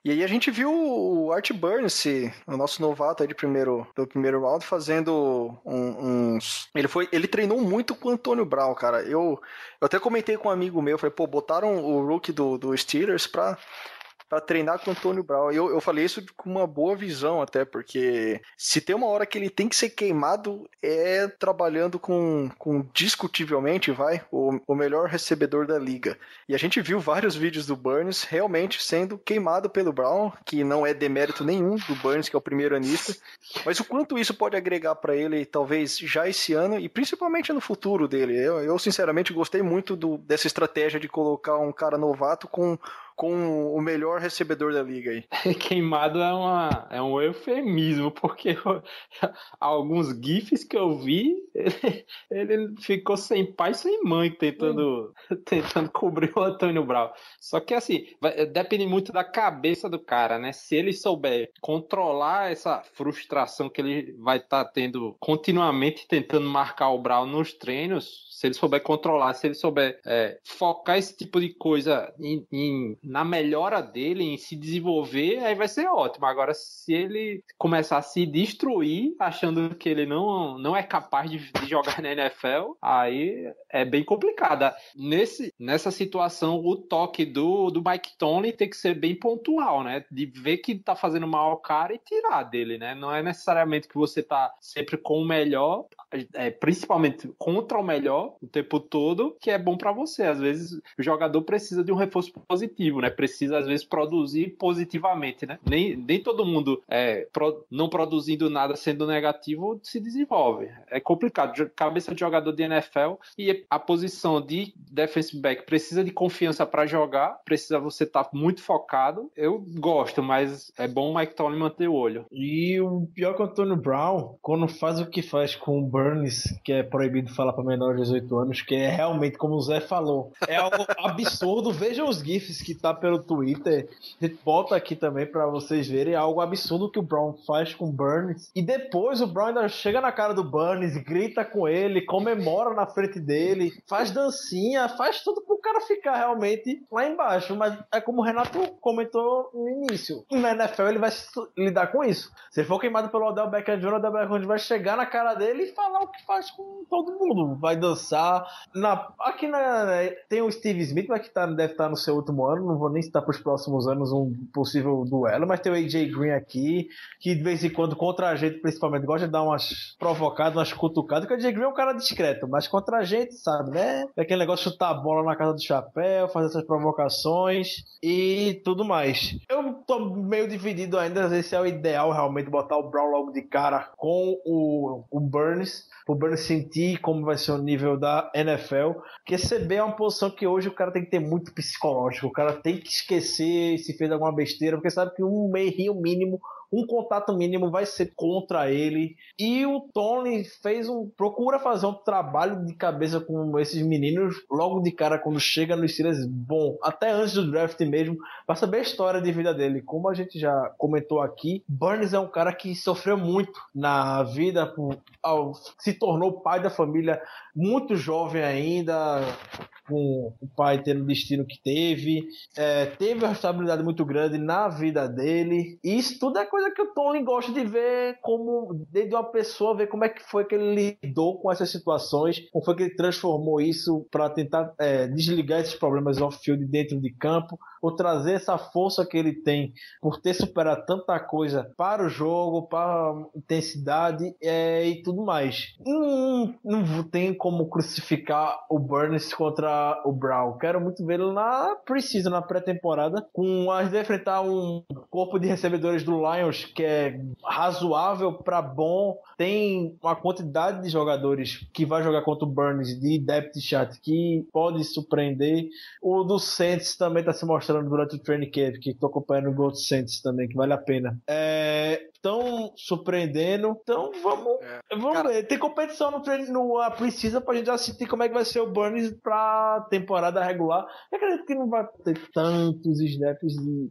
E aí a gente viu o Art Burns, o nosso novato aí de primeiro, do primeiro round, fazendo um- uns... Ele, foi, ele treinou muito com o Antônio Brown, cara. Eu, eu até comentei com um amigo meu, falei, pô, botaram o rookie do, do Steelers pra, pra treinar com o Antônio Brown. Eu, eu falei isso com uma boa visão até, porque se tem uma hora que ele tem que ser queimado, é trabalhando com, com discutivelmente, vai, o, o melhor recebedor da liga. E a gente viu vários vídeos do Burns realmente sendo queimado pelo Brown, que não é demérito nenhum do Burns, que é o primeiro anista. Mas o quanto isso pode agregar para ele, talvez já esse ano e principalmente no futuro dele. Eu, eu sinceramente gostei muito do- dessa estratégia de colocar um cara novato com, com o melhor recebedor da liga aí. Queimado é, uma, é um eufemismo, porque eu- alguns GIFs que eu vi, ele, ele ficou sem pai sem mãe tentando, tentando cobrir o Antônio Brown. Só que assim, vai- depende muito da cabeça do cara, né? Se ele souber controlar essa frustração que ele vai estar tendo continuamente tentando marcar o Brown nos treinos, se ele souber controlar, se ele souber é, focar esse tipo de coisa em- em- na melhora dele, em se desenvolver, aí vai ser ótimo. Agora, se ele começar a se destruir, achando que ele não, não é capaz de, de jogar na NFL, aí é bem complicado. Nesse, nessa situação, o toque do, do Mike Tomlin tem que ser bem pontual, né? De ver que tá fazendo mal ao cara e tirar dele, né? Não é necessariamente que você tá sempre com o melhor, é, principalmente contra o melhor o tempo todo, que é bom pra você. Às vezes o jogador precisa de um reforço positivo, né? Precisa às vezes produzir positivamente, né? Nem, nem todo mundo é, pro- não produzindo nada sendo negativo se desenvolve. É complicado. Cabeça de jogador de NFL e a posição de defensive back precisa de confiança pra jogar, precisa você estar muito focado. Eu gosto, mas é bom o Mike Tomlin manter o olho. E o pior que o Antônio Brown, quando faz o que faz com o Burns, que é proibido falar para menores de 18 anos, que é realmente, como o Zé falou, é algo absurdo. Vejam os GIFs que tá pelo Twitter. Bota aqui também para vocês verem. É algo absurdo que o Brown faz com o Burns. E depois o Brown ainda chega na cara do Burns, grita com ele, comemora na frente dele, faz dancinha, faz tudo pro cara ficar realmente lá embaixo. Mas é como o Renato comentou no início. Na NFL ele vai lidar com isso. Se for queimado pelo Odell Beckham Jr., o Odell Beckham Jr. vai chegar na cara dele e falar o que faz com todo mundo. Vai dançar. Na, aqui na, tem o Steve Smith, mas que tá, deve estar no seu último ano. Não vou nem citar para os próximos anos um possível duelo. Mas tem o AJ Green aqui, que de vez em quando, contra a gente, principalmente, gosta de dar umas provocadas, umas cutucadas. Porque o AJ Green é um cara discreto, mas contra a gente, sabe, né? É aquele negócio de chutar a bola na casa do chapéu, fazer essas provocações e tudo mais. Eu tô meio dividido ainda, se é o ideal realmente botar o Brown logo de cara com o, o Burns, o Burns sentir como vai ser o nível da NFL. Porque CB é uma posição que hoje o cara tem que ter muito psicológico, o cara tem que esquecer se fez alguma besteira, porque sabe que um errinho mínimo um contato mínimo vai ser contra ele. E o Tony fez um. procura fazer um trabalho de cabeça com esses meninos logo de cara quando chega no Steelers. Bom, até antes do draft mesmo, para saber a história de vida dele. Como a gente já comentou aqui, Burns é um cara que sofreu muito na vida, por, ao, se tornou pai da família muito jovem ainda, com o pai tendo o destino que teve, é, teve uma responsabilidade muito grande na vida dele. E isso tudo é coisa que o Tony gosta de ver como desde uma pessoa ver como é que foi que ele lidou com essas situações, como foi que ele transformou isso para tentar é, desligar esses problemas off-field dentro de campo, ou trazer essa força que ele tem por ter superado tanta coisa para o jogo, para a intensidade é, e tudo mais. Não, não tem como crucificar o Burns contra o Brown. Quero muito vê-lo na precisa na pré-temporada, com as de enfrentar um corpo de recebedores do Lions que é razoável para bom. Tem uma quantidade de jogadores que vai jogar contra o Burns de depth chart que pode surpreender. O do Saints também está se mostrando durante o training camp, que estou acompanhando o Gold Saints também, que vale a pena. É, estão surpreendendo. Então vamos, É. vamos Cara- ver. Tem competição no, no a precisa pra gente assistir como é que vai ser o Burns pra temporada regular. Eu acredito que não vai ter tantos snaps de.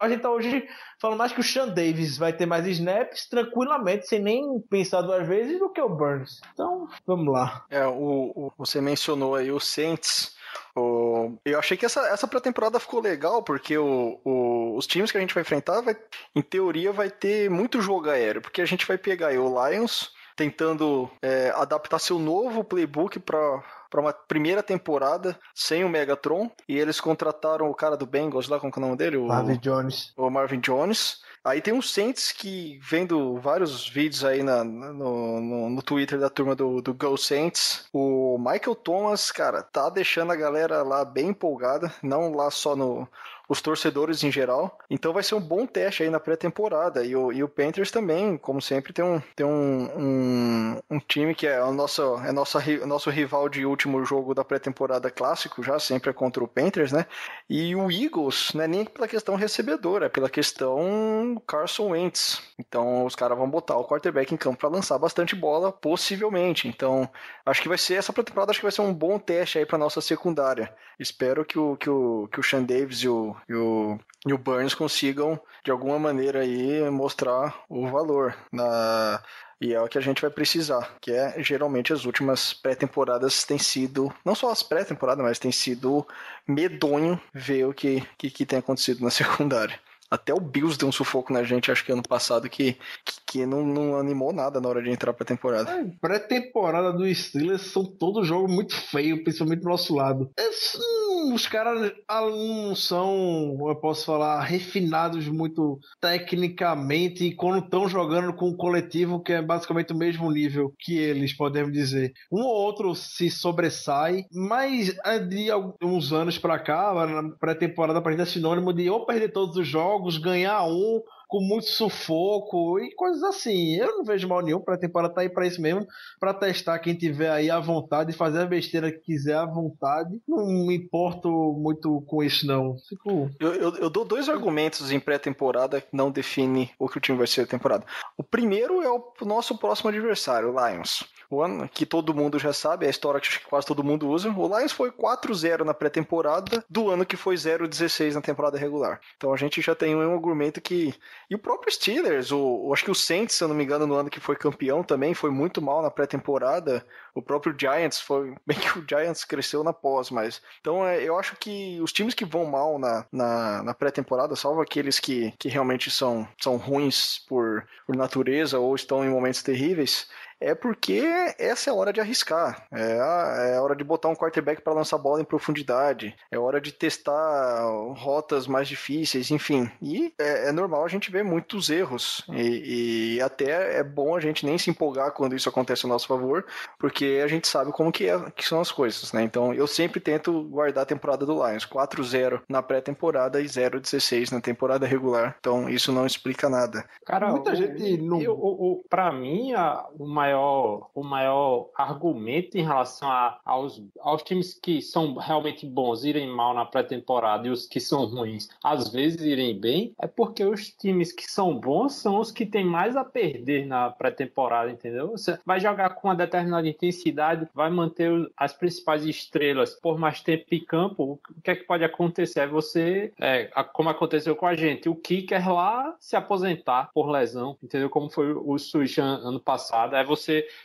A gente tá hoje falando mais que o Sean Davis vai ter mais snaps tranquilamente, sem nem pensar duas vezes, do que o Burns. Então, vamos lá. É, o, o- você mencionou aí o Saints. O- eu achei que essa, essa pré-temporada ficou legal, porque o- o- os times que a gente vai enfrentar, vai, em teoria, vai ter muito jogo aéreo, porque a gente vai pegar aí o Lions tentando é, adaptar seu novo playbook para para uma primeira temporada sem o Megatron e eles contrataram o cara do Bengals lá, como que é o nome dele? O, Marvin Jones. o Marvin Jones. Aí tem um Saints que, vendo vários vídeos aí na- no, no, no Twitter da turma do, do Go Saints, o Michael Thomas, cara, tá deixando a galera lá bem empolgada, não lá só no os torcedores em geral. Então vai ser um bom teste aí na pré-temporada. E o, e o Panthers também, como sempre, tem um, tem um, um, um time que é o nosso, é nossa, nosso rival de último jogo da pré-temporada clássico, já sempre é contra o Panthers, né? E o Eagles, não é nem pela questão recebedora, é pela questão Carson Wentz. Então os caras vão botar o quarterback em campo para lançar bastante bola, possivelmente. Então acho que vai ser essa pré-temporada, acho que vai ser um bom teste aí para nossa secundária. Espero que o, que o, que o Sean Davis e o, e o, e o Burns consigam, de alguma maneira, aí, mostrar o valor. Na, e é o que a gente vai precisar, que é geralmente as últimas pré-temporadas têm sido, não só as pré-temporadas, mas tem sido medonho ver o que, que, que tem acontecido na secundária. Até o Bills deu um sufoco na gente, acho que ano passado, que, que, que não, não animou nada na hora de entrar pra temporada. Pré-temporada do Steelers são todos jogos muito feios, principalmente do nosso lado. Es- hum, os caras ah, não são, eu posso falar, refinados muito tecnicamente e quando estão jogando com um coletivo que é basicamente o mesmo nível que eles, podemos dizer. Um ou outro se sobressai, mas é de alguns anos pra cá, na pré-temporada pra gente é sinônimo de ou perder todos os jogos, ganhar um, com muito sufoco e coisas assim. Eu não vejo mal nenhum para a temporada tá aí para isso mesmo, para testar quem tiver aí à vontade, fazer a besteira que quiser à vontade. Não me importo muito com isso não. Fico Eu, eu, eu dou dois argumentos em pré-temporada que não define o que o time vai ser na temporada. O primeiro é o nosso próximo adversário, o Lions. O ano que todo mundo já sabe, é a história que quase todo mundo usa. O Lions foi 4-0 na pré-temporada, do ano que foi 0-16 na temporada regular. Então a gente já tem um argumento que. E o próprio Steelers, o, acho que o Saints, se eu não me engano, no ano que foi campeão também, foi muito mal na pré-temporada. O próprio Giants foi. Bem que o Giants cresceu na pós, mas. Então é, eu acho que os times que vão mal na, na, na pré-temporada, salvo aqueles que, que realmente são, são ruins por, por natureza ou estão em momentos terríveis, é porque essa é a hora de arriscar. É a, é a hora de botar um quarterback para lançar bola em profundidade. É hora de testar rotas mais difíceis, enfim. E é, é normal a gente ver muitos erros. E, e até é bom a gente nem se empolgar quando isso acontece a nosso favor, porque a gente sabe como que, é, que são as coisas, né? Então eu sempre tento guardar a temporada do Lions. 4-0 na pré-temporada e 0-16 na temporada regular. Então isso não explica nada. Cara, Muita o- gente não- eu- o, o, pra mim, a- o maior maior, o maior argumento em relação a, aos, aos times que são realmente bons irem mal na pré-temporada e os que são ruins às vezes irem bem, é porque os times que são bons são os que têm mais a perder na pré-temporada, entendeu? Você vai jogar com uma determinada intensidade, vai manter as principais estrelas por mais tempo em campo, o que é que pode acontecer? É você, é, como aconteceu com a gente, o kicker lá se aposentar por lesão, entendeu? Como foi o Switch ano passado, é você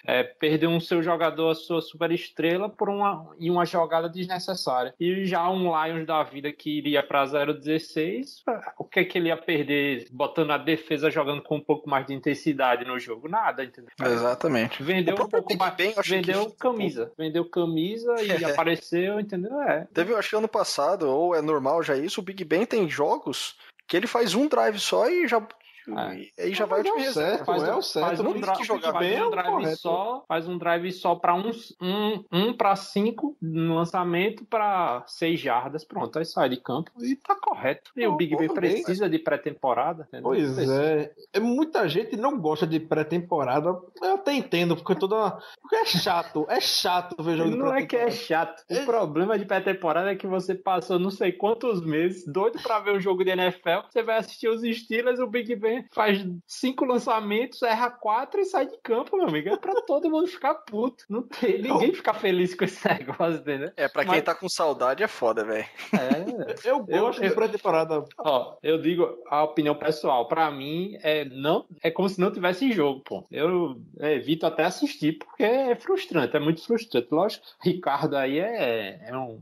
é, perder um seu jogador, a sua super estrela, por uma, em uma jogada desnecessária. E já um Lions da vida que iria para 0-16, o que é que ele ia perder botando a defesa jogando com um pouco mais de intensidade no jogo? Nada, entendeu? Exatamente. Vendeu um pouco mais. Acho vendeu que- camisa. Vendeu camisa e apareceu, entendeu? É. Teve, eu acho que ano passado, ou é normal já isso, o Big Ben tem jogos que ele faz um drive só e já. É. E aí já vai Mas é o certo, Faz, é um- o certo. faz um, que jogar bem, é um drive só, faz um drive só para uns um, um para cinco no lançamento para seis jardas, pronto, aí sai de campo e tá correto. E o Big Ben bem. precisa de pré-temporada. Pois é. é. Muita gente não gosta de pré-temporada. Eu até entendo, porque toda. Porque é chato. É chato ver jogo de Não é que é chato. O problema de pré-temporada é que você passou não sei quantos meses doido pra ver um jogo de NFL. Você vai assistir os Steelers, o Big Ben faz cinco lançamentos, erra quatro e sai de campo, meu amigo. É pra todo mundo ficar puto. Não tem ninguém ficar feliz com esse negócio, entendeu? É, pra quem Mas- tá com saudade é foda, velho. É. Eu gosto eu- de pré-temporada. Ó, eu digo a opinião pessoal. Pra mim, é, não, é como se não tivesse jogo, pô. Eu evito até assistir, porque é frustrante, é muito frustrante. Lógico, Ricardo aí é, é, um,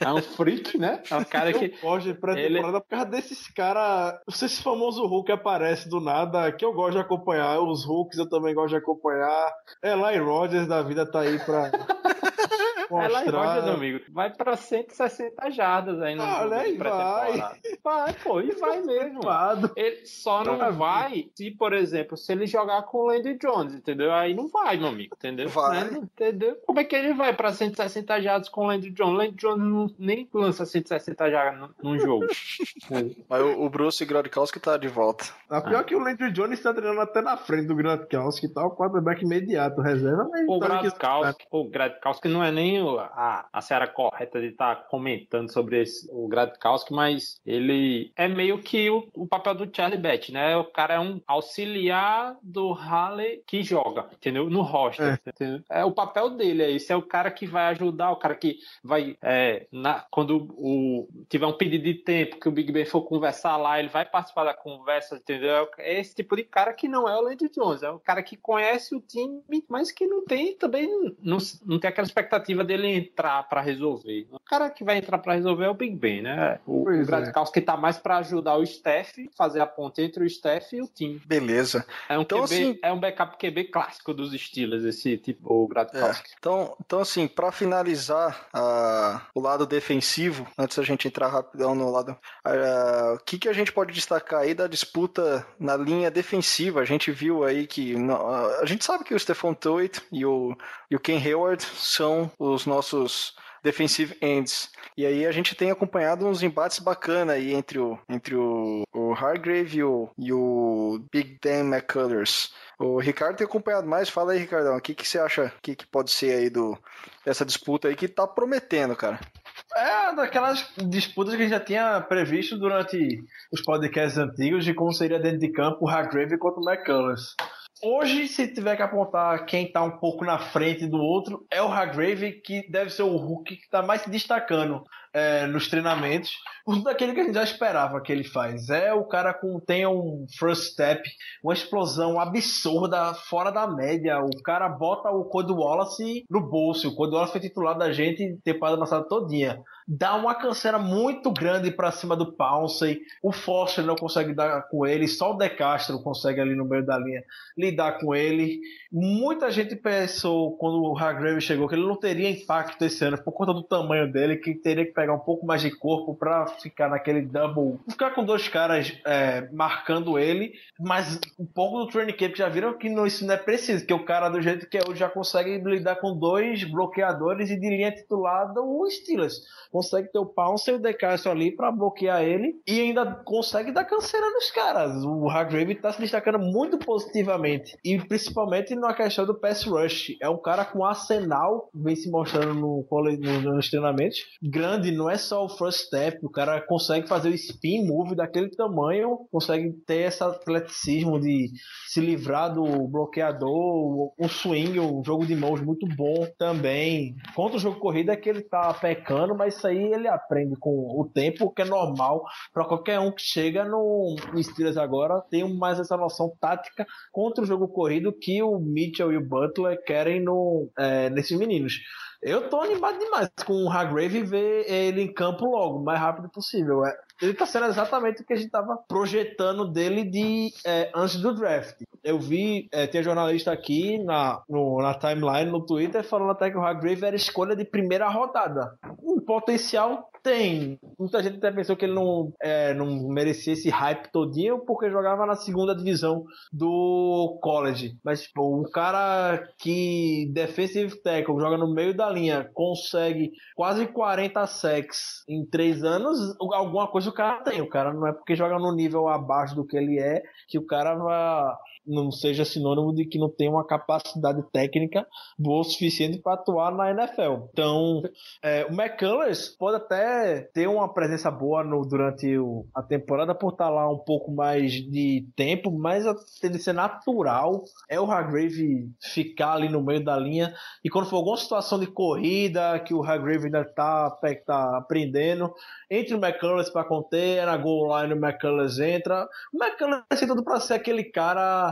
é um freak, né? É um cara Eu que. gosto de pré-temporada por causa desses caras. Esse famoso Hulk aparece do nada, que eu gosto de acompanhar. Os Hulks eu também gosto de acompanhar. Eli Rogers da vida tá aí pra. É em mostrar. Rogers, amigo. Vai pra 160 jardas aí no Ah, de pré-temporada. Vai, pô, e vai mesmo. Ele só não Maravilha. vai se, por exemplo, se ele jogar com o Landry Jones, entendeu? Aí não vai, meu amigo, entendeu? Vai. Né? Entendeu? Como é que ele vai pra 160 jardas com o Landry Jones? O Landry Jones não, nem lança 160 jardas num- jogo. Mas o, o Bruce Grodkowski tá de volta. A pior que o Landry Jones tá treinando até na frente do Gronkowski e tal, o quarterback imediato, reserva, mas O tá aqui- Gradkowski, o Gradkowski não é nem o- a, a seara correta de estar comentando sobre esse, o Gradkowski, mas ele é meio que o, o papel do Charlie Batch, né? O cara é um auxiliar do Halley que joga, entendeu? No roster. entendeu? É o papel dele, é esse é o cara que vai ajudar, o cara que vai é, na- quando o tiver um pedido de tempo que o Big Ben for conversar lá, ele vai participar da conversa, entendeu? É esse tipo de cara que não é o Landry Jones, é o cara que conhece o time, mas que não tem também não, não tem aquela expectativa dele entrar pra resolver. O cara que vai entrar pra resolver é o Big Ben, né? O, Pois o é. Gradkowski tá mais pra ajudar o Steph, fazer a ponte entre o Steph e o time. Beleza. É um, Então, QB, assim- é um backup QB clássico dos Steelers, esse tipo, o É. Gradkowski. Então, então, assim, pra finalizar ah, o lado defensivo, antes da gente entrar rapidão no lado. ah, o que, que a gente pode destacar aí da disputa na linha defensiva? A gente viu aí que. não, ah, a gente sabe que o Stephon Tuitt e o, e o Ken Hayward são os nossos defensive ends. E aí a gente tem acompanhado uns embates bacanas aí entre o, entre o, o Hargrave e o, e o Big Dan McCullers. O Ricardo tem acompanhado mais. Fala aí, Ricardão, o que, que você acha que, que pode ser aí do, dessa disputa aí que tá prometendo, cara? É daquelas disputas que a gente já tinha previsto durante os podcasts antigos de como seria dentro de campo o Hargrave contra o McCullers. Hoje, se tiver que apontar quem tá um pouco na frente do outro, é o Hargrave, que deve ser o Hulk que tá mais se destacando é, nos treinamentos. Tudo daquilo que a gente já esperava que ele faz. É o cara com tem um first step, uma explosão absurda, fora da média. O cara bota o Code Wallace no bolso. O Code Wallace foi titular da gente temporada passada todinha. Dá uma canseira muito grande pra cima do Pouncey. O Foster não consegue dar com ele. Só o De Castro consegue ali no meio da linha lidar com ele. Muita gente pensou quando o Hargrave chegou que ele não teria impacto esse ano por conta do tamanho dele, que teria que pegar um pouco mais de corpo para ficar naquele double, ficar com dois caras é, marcando ele, mas um pouco do training camp já viram que não, isso não é preciso, que o cara do jeito que é hoje já consegue lidar com dois bloqueadores e de linha titulada o Steelers. Consegue ter o Pounce e o DeCastro ali para bloquear ele e ainda consegue dar canseira nos caras. O Hargrave tá se destacando muito positivamente e principalmente na questão do pass rush. É um cara com arsenal, vem se mostrando no, no, nos treinamentos. Grande, não é só o first step, o cara consegue fazer o spin move daquele tamanho, consegue ter esse atleticismo de se livrar do bloqueador, um swing, um jogo de mãos muito bom também. Contra o jogo corrida é que ele tá pecando, mas isso aí ele aprende com o tempo, que é normal para qualquer um que chega no Steelers agora, tem mais essa noção tática contra o jogo corrido que o Mitchell e o Butler querem no, é, nesses meninos. Eu tô animado demais com o Hargrave ver ele em campo logo, o mais rápido possível. É, ele tá sendo exatamente o que a gente tava projetando dele de é, antes do draft. Eu vi, é, tem jornalista aqui na, no, na timeline, no Twitter, falando até que o Hargrave era escolha de primeira rodada. Um potencial tem. Muita gente até pensou que ele não, é, não merecia esse hype todinho porque jogava na segunda divisão do college. Mas, pô, um cara que defensive tackle joga no meio da linha, consegue quase 40 sacks em três anos, alguma coisa o cara tem. O cara não é porque joga no nível abaixo do que ele é que o cara vai não seja sinônimo de que não tem uma capacidade técnica boa o suficiente para atuar na NFL. Então, é, o McCullers pode até ter uma presença boa no, durante o, a temporada por estar lá um pouco mais de tempo, mas a tendência natural é o Hargrave ficar ali no meio da linha e quando for alguma situação de corrida que o Hargrave ainda está tá aprendendo, entre o McCullers para conter, na goal line o McCullers entra. O McCullers tem tudo para ser aquele cara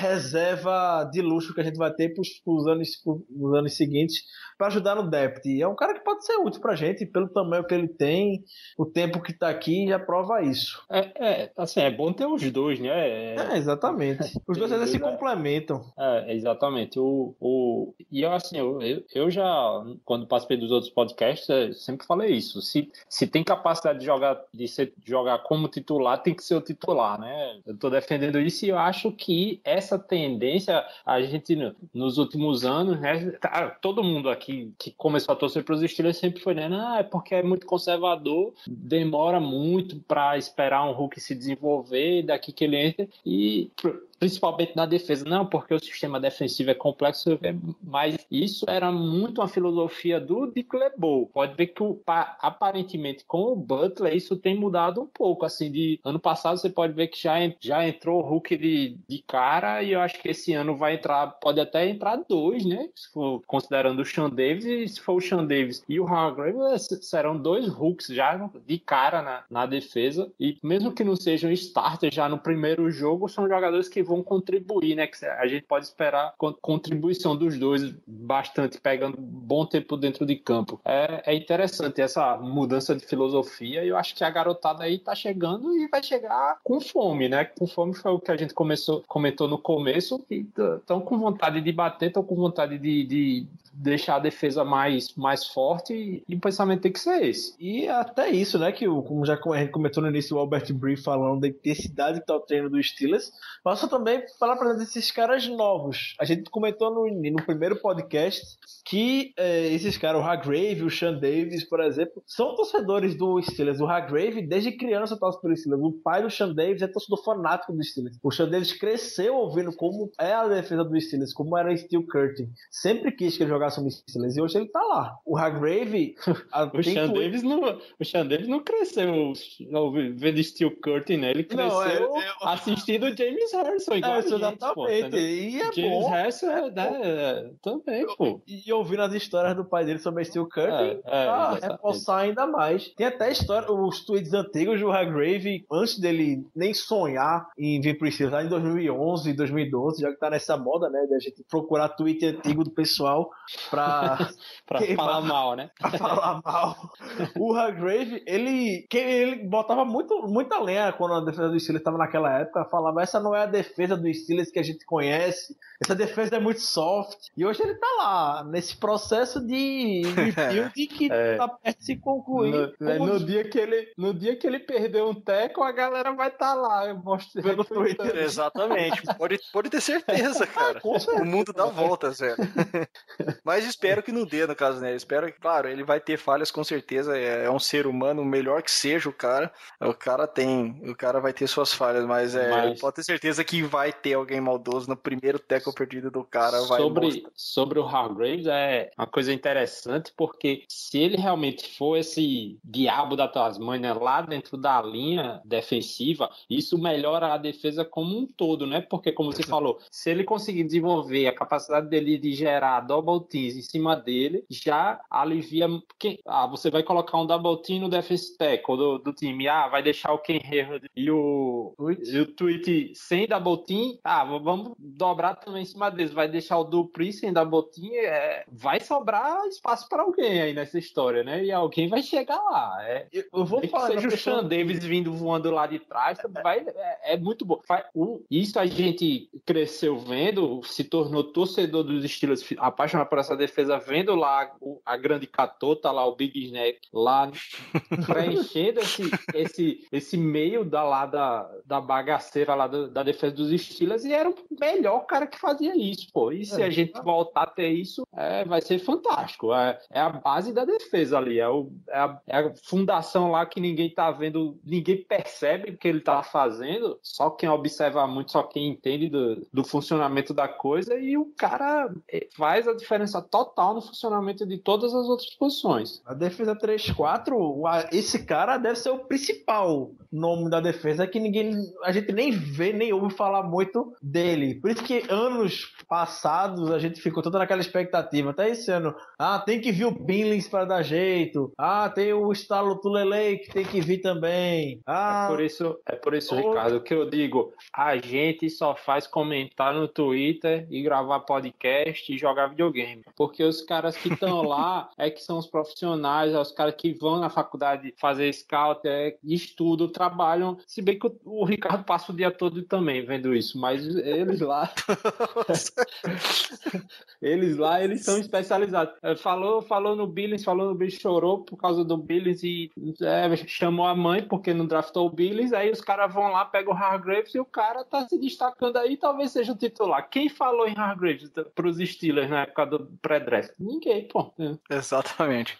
reserva de luxo que a gente vai ter para os anos, anos seguintes para ajudar no depth. É um cara que pode ser útil para a gente, pelo tamanho que ele tem, o tempo que está aqui já prova isso. É, é, assim, é bom ter os dois, né? É, é exatamente. Os dois ainda se é. complementam. É, exatamente. O, o, e eu, assim, eu, eu já, quando participei dos outros podcasts, sempre falei isso. Se, se tem capacidade de jogar, de ser, de jogar como titular, tem que ser o titular, né? Eu estou defendendo isso e eu acho que essa tendência, a gente, nos últimos anos, né? Todo mundo aqui que, que começou a torcer para os Steelers sempre foi, né? Ah, é porque é muito conservador, demora muito para esperar um Hulk se desenvolver, daqui que ele entra. E principalmente na defesa. Não, porque o sistema defensivo é complexo, mas isso era muito uma filosofia do Dick LeBeau. Pode ver que aparentemente com o Butler isso tem mudado um pouco. Assim, de ano passado você pode ver que já, já entrou o Hulk de, de cara e eu acho que esse ano vai entrar, pode até entrar dois, né? Se for considerando o Sean Davis e se for o Sean Davis e o Hargrave, serão dois Hulks já de cara na, na defesa. E mesmo que não sejam starters já no primeiro jogo, são jogadores que vão contribuir, né? Que a gente pode esperar contribuição dos dois bastante, pegando bom tempo dentro de campo. É, é interessante essa mudança de filosofia e eu acho que a garotada aí tá chegando e vai chegar com fome, né? Com fome foi o que a gente começou, comentou no começo e estão com vontade de bater, estão com vontade de, de deixar a defesa mais, mais forte e, o pensamento tem que ser esse. E até isso, né, que o, como já a gente comentou no início, o Albert Brie falando da intensidade que tá o treino do Steelers, passa também falar para desses caras novos. A gente comentou no, no primeiro podcast que é, esses caras, o Hargrave, o Sean Davis, por exemplo, são torcedores do Steelers. O Hargrave, desde criança, torce pelo Steelers. O pai do Sean Davis é torcedor fanático do Steelers. O Sean Davis cresceu ouvindo como é a defesa do Steelers, como era Steel Curtin. Sempre quis que ele jogasse no Steelers e hoje ele tá lá. O Hargrave. o, Sean Davis não, o Sean Davis não cresceu vendo Steel Curtin, né? Ele cresceu não, é, é, assistindo James Harrison. Igual é, exatamente. e é James bom. Harrison é, né, também, pô. E ouvindo as histórias do pai dele sobre Steel Curtin, é, tá reforçar ainda mais. Tem até história, os tweets antigos do Hargrave, antes dele nem sonhar em vir pro Steelers, lá em 2011, 2012, já que tá nessa moda, né? De a gente procurar tweet antigo do pessoal pra, Pra Queimar. falar mal, né? pra falar mal. O Hargrave, ele, que ele botava muito, muita lenha quando a defesa do Steelers estava naquela época. Falava, essa não é a defesa do Steelers que a gente conhece. Essa defesa é muito soft. E hoje ele tá lá, nesse processo de rebuild que É. tá perto de se concluir. No, é, Como no dia que ele, no dia que ele perdeu um teco, a galera vai estar lá mostrando Pelo Twitter. Exatamente. Pode, pode ter certeza, cara. Com certeza. O mundo dá voltas, velho. Mas espero que não dê, no caso, né? Espero que, claro, ele vai ter falhas com certeza. É, é um ser humano, melhor que seja o cara. O cara tem. O cara vai ter suas falhas, mas é. Mas- Pode ter certeza que vai ter alguém maldoso no primeiro teco perdido do cara. Vai sobre, mostrar. sobre o Hargraves é uma coisa interessante porque se ele realmente for esse diabo da Tasmania lá dentro da linha defensiva, isso melhora a defesa como um todo, né? Porque como você falou, se ele conseguir desenvolver a capacidade dele de gerar double teams em cima dele, já alivia quem, ah, você vai colocar um double team no defense tackle do, do time, ah, vai deixar o Ken Hayward e o e o tweet sem double team, ah, vamos dobrar também em cima deles, vai deixar o Dupri sem double team, é, vai sobrar espaço para alguém aí nessa história, né? E alguém vai chegar lá. É, Eu, eu vou falar seja o Sean Davis vindo voando lá de trás, vai, é, é muito bom. Faz- o- isso a gente cresceu vendo, se tornou torcedor dos Steelers, fi- apaixonado por essa defesa, vendo lá o- a grande catota lá, o Big Snack, lá preenchendo esse, esse, esse meio da, lá da, da bagaceira lá da, da defesa dos Steelers e era o melhor cara que fazia isso, pô. E se É. a gente voltar a ter isso, é, vai ser fantástico. É, é a base da defesa ali, é, o, é, a, é a fundação lá que ninguém tá vendo, ninguém percebe o que ele tá fazendo, só quem observa muito, só quem entende do, do funcionamento da coisa e o cara é, faz a diferença total no funcionamento de todas as outras posições. A defesa 3-4, o- a- esse cara deve ser o principal nome da defesa que ninguém. A gente nem vê, nem ouve falar muito dele. Por isso que anos passados a gente ficou toda naquela expectativa. Até esse ano. Ah, tem que vir o Billings para dar jeito. Ah, tem o Stalo Tulele que tem que vir também. Ah, É por isso, é por isso, Ô. Ricardo, que eu digo, a gente só faz comentar no Twitter e gravar podcast e jogar videogame. Porque os caras que estão lá é que são os profissionais, é os caras que vão na faculdade fazer scout, é, estudam, trabalham. Se bem que o, o Ricardo passa o dia todo também vendo isso, mas eles lá. Eles lá, eles são especializados. É, Falou, falou no Billings, falou no Billings, chorou por causa do Billings e é, chamou a mãe porque não draftou o Billings. Aí os caras vão lá, pegam o Hargraves e o cara tá se destacando aí, talvez seja o titular. Quem falou em Hargraves pros Steelers na época do pré-draft? Ninguém, pô. É. Exatamente.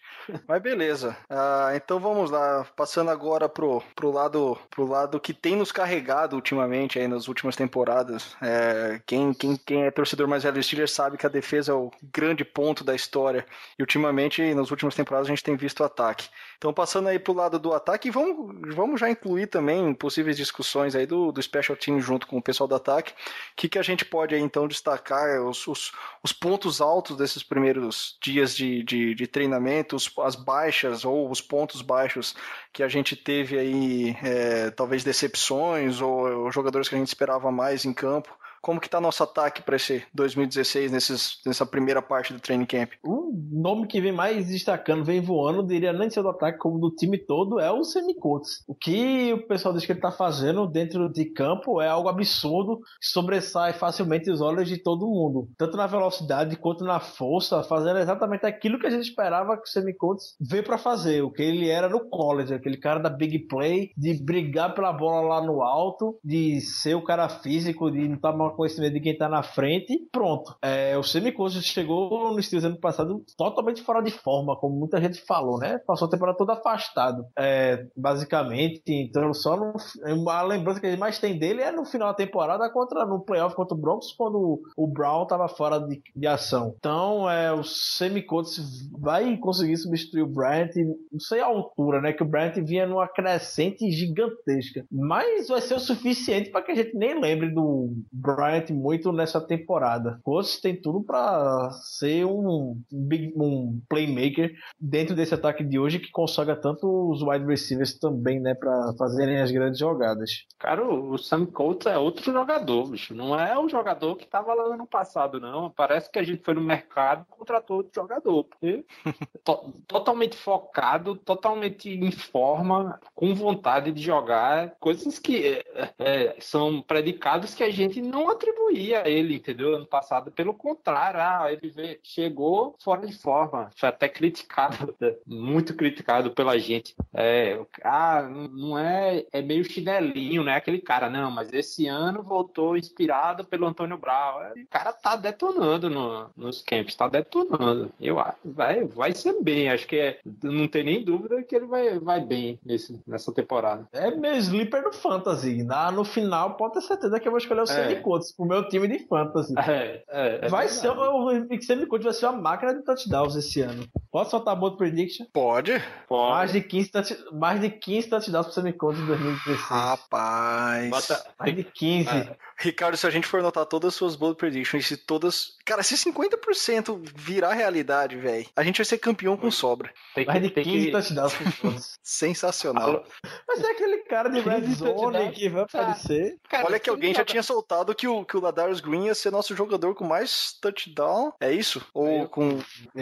Mas beleza. Ah, então vamos lá. Passando agora pro, pro, lado, pro lado que tem nos carregado ultimamente aí nas últimas temporadas. É, quem, quem, quem é torcedor mais velho do Steelers sabe que a defesa é o grande ponto da história. E ultimamente, nas últimas temporadas, a gente tem visto o ataque. Então, passando aí pro lado do ataque, vamos, vamos já incluir também possíveis discussões aí do, do Special Team junto com o pessoal do ataque. O que, que a gente pode aí então destacar? Os, os, os pontos altos desses primeiros dias de, de, de treinamento, as baixas ou os pontos baixos que a gente teve aí, é, talvez decepções ou, ou jogadores que a gente esperava mais em campo. Como que tá nosso ataque para esse 2016 nesses, nessa primeira parte do training camp? O nome que vem mais destacando, vem voando, diria nem só do ataque como do time todo, é o Semicotes. O que o pessoal diz que ele tá fazendo dentro de campo é algo absurdo, que sobressai facilmente os olhos de todo mundo. Tanto na velocidade quanto na força, fazendo exatamente aquilo que a gente esperava que o Semicotes veio para fazer, o que ele era no college, aquele cara da big play, de brigar pela bola lá no alto, de ser o cara físico, de não tomar conhecimento de quem tá na frente, pronto. É, o Semicotes chegou no Steelers ano passado totalmente fora de forma, como muita gente falou, né? Passou a temporada toda afastado, é, basicamente. Então, só no, a lembrança que a gente mais tem dele é no final da temporada contra no playoff contra o Broncos, quando o, Brown tava fora de, de ação. Então, é, o Semicotes vai conseguir substituir o Bryant, não sei a altura, né? Que o Bryant vinha numa crescente gigantesca, mas vai ser o suficiente para que a gente nem lembre do Brown Bryant muito nessa temporada. Coates tem tudo para ser um, big, um playmaker dentro desse ataque de hoje que consagra tanto os wide receivers também, né, para fazerem as grandes jogadas. Cara, o Sam Coates é outro jogador, bicho. Não é o jogador que tava lá no passado, não. Parece que a gente foi no mercado e contratou outro jogador. Porque to- totalmente focado, totalmente em forma, com vontade de jogar, coisas que é, é, são predicados que a gente não atribuía a ele, entendeu? Ano passado, pelo contrário, ah, ele veio- chegou fora de forma, foi até criticado, muito criticado pela gente. É, ah, não é, é meio chinelinho, né? Aquele cara, não, mas esse ano voltou inspirado pelo Antônio Brown. É, O cara tá detonando no- nos camps, tá detonando. Eu acho, vai, vai ser bem, acho que é, não tem nem dúvida que ele vai, vai bem nesse, nessa temporada. É meu sleeper do Fantasy. Na, no final, pode ter certeza que eu vou escolher o Sammy Coates pro meu time de Fantasy. É, é, é vai ser o, o Sammy Coates vai ser uma máquina de touchdowns esse ano. Pode soltar boa prediction? Pode? Pode. Mais de 15, touch- mais de 15 touchdowns pro Sammy em 2016. Rapaz. Bota- Mais de 15. É. Ricardo, se a gente for anotar todas as suas bold predictions, se todas. Cara, se 50% virar realidade, velho, a gente vai ser campeão com sobra. Tem que, Mais de tem 15 que... touchdowns pro Coates. Sensacional. Mas é aquele cara de red 15 zone que vai aparecer. Cara, Olha que alguém já tinha soltado que o, que o Ladarius Green ia ser nosso jogador com mais touchdown. É isso? Ou com,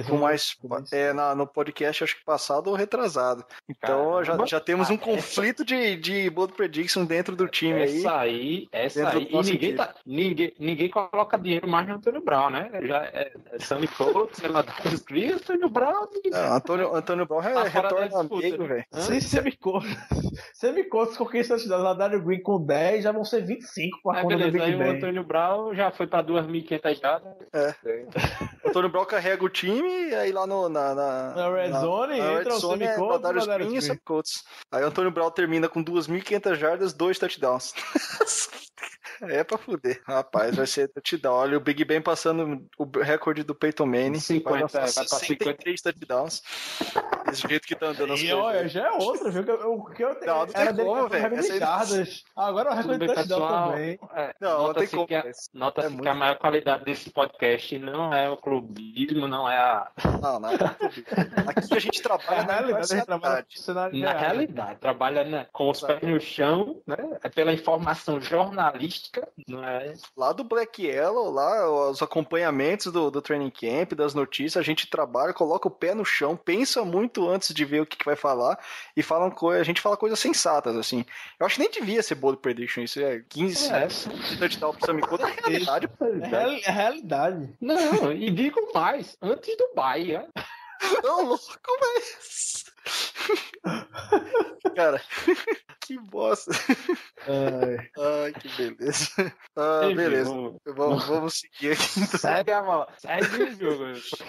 com mais. É, na, no podcast, acho que passado ou retrasado. Então já, Caramba. já temos um Ah, conflito de, de bold prediction dentro do time aí. Essa aí, essa aí. do E ninguém, tá, ninguém, ninguém coloca dinheiro mais no Antônio Brown, né? Já é, é Sammy Coates, é Ladarius Green, Antônio Brown. Não, Antônio, Antônio Brown é, Tá retorna amigo, velho. Sem semi-coates. Semi-coates com 15 touchdowns. Ladario Green com 10 já vão ser 25 com a É, conta do beleza, aí Big o Ben. Antônio Brown já foi pra 2.500 jardas. É. Antônio Brown carrega o time e aí lá no, na, na, Na red zone, na entra o zone é Ladarius Green e. Aí o Antônio Brown termina com 2.500 jardas, dois touchdowns. É pra fuder. Rapaz, vai ser touchdown. Olha o Big Ben passando o recorde do Peyton Manning. 50, vai vai pra 63 touchdowns. Desse jeito que tá andando as E coisas. olha, já é outra, viu? Que O que eu tenho Não, não tem era dele como, que velho. recorde Essa. Agora o recorde de touchdown pessoal. também. É, Não, não tem como. que a- mas Nota-se É que muito- a maior qualidade desse podcast não é o clubismo, não é a. Não, não. Aqui a gente trabalha Na na realidade, Na real. realidade, trabalha né, com os pés no chão, né? É pela informação jornalística, não é? Lá do Black Yellow, lá os acompanhamentos do, do training camp, das notícias, a gente trabalha, coloca o pé no chão, pensa muito antes de ver o que, que vai falar e fala coisa, a gente fala coisas sensatas, assim. Eu acho que nem devia ser bold prediction, isso é 15 É, touchdown pro Coates, é realidade. É, é realidade. Não, e digo mais, antes do Bahia. Não, louco, mas... Cara, que bosta. É, Ai, que beleza. Ah, Enfim, beleza. vamos- Vamos, vamos seguir aqui. então. Segue a bola, segue o jogo.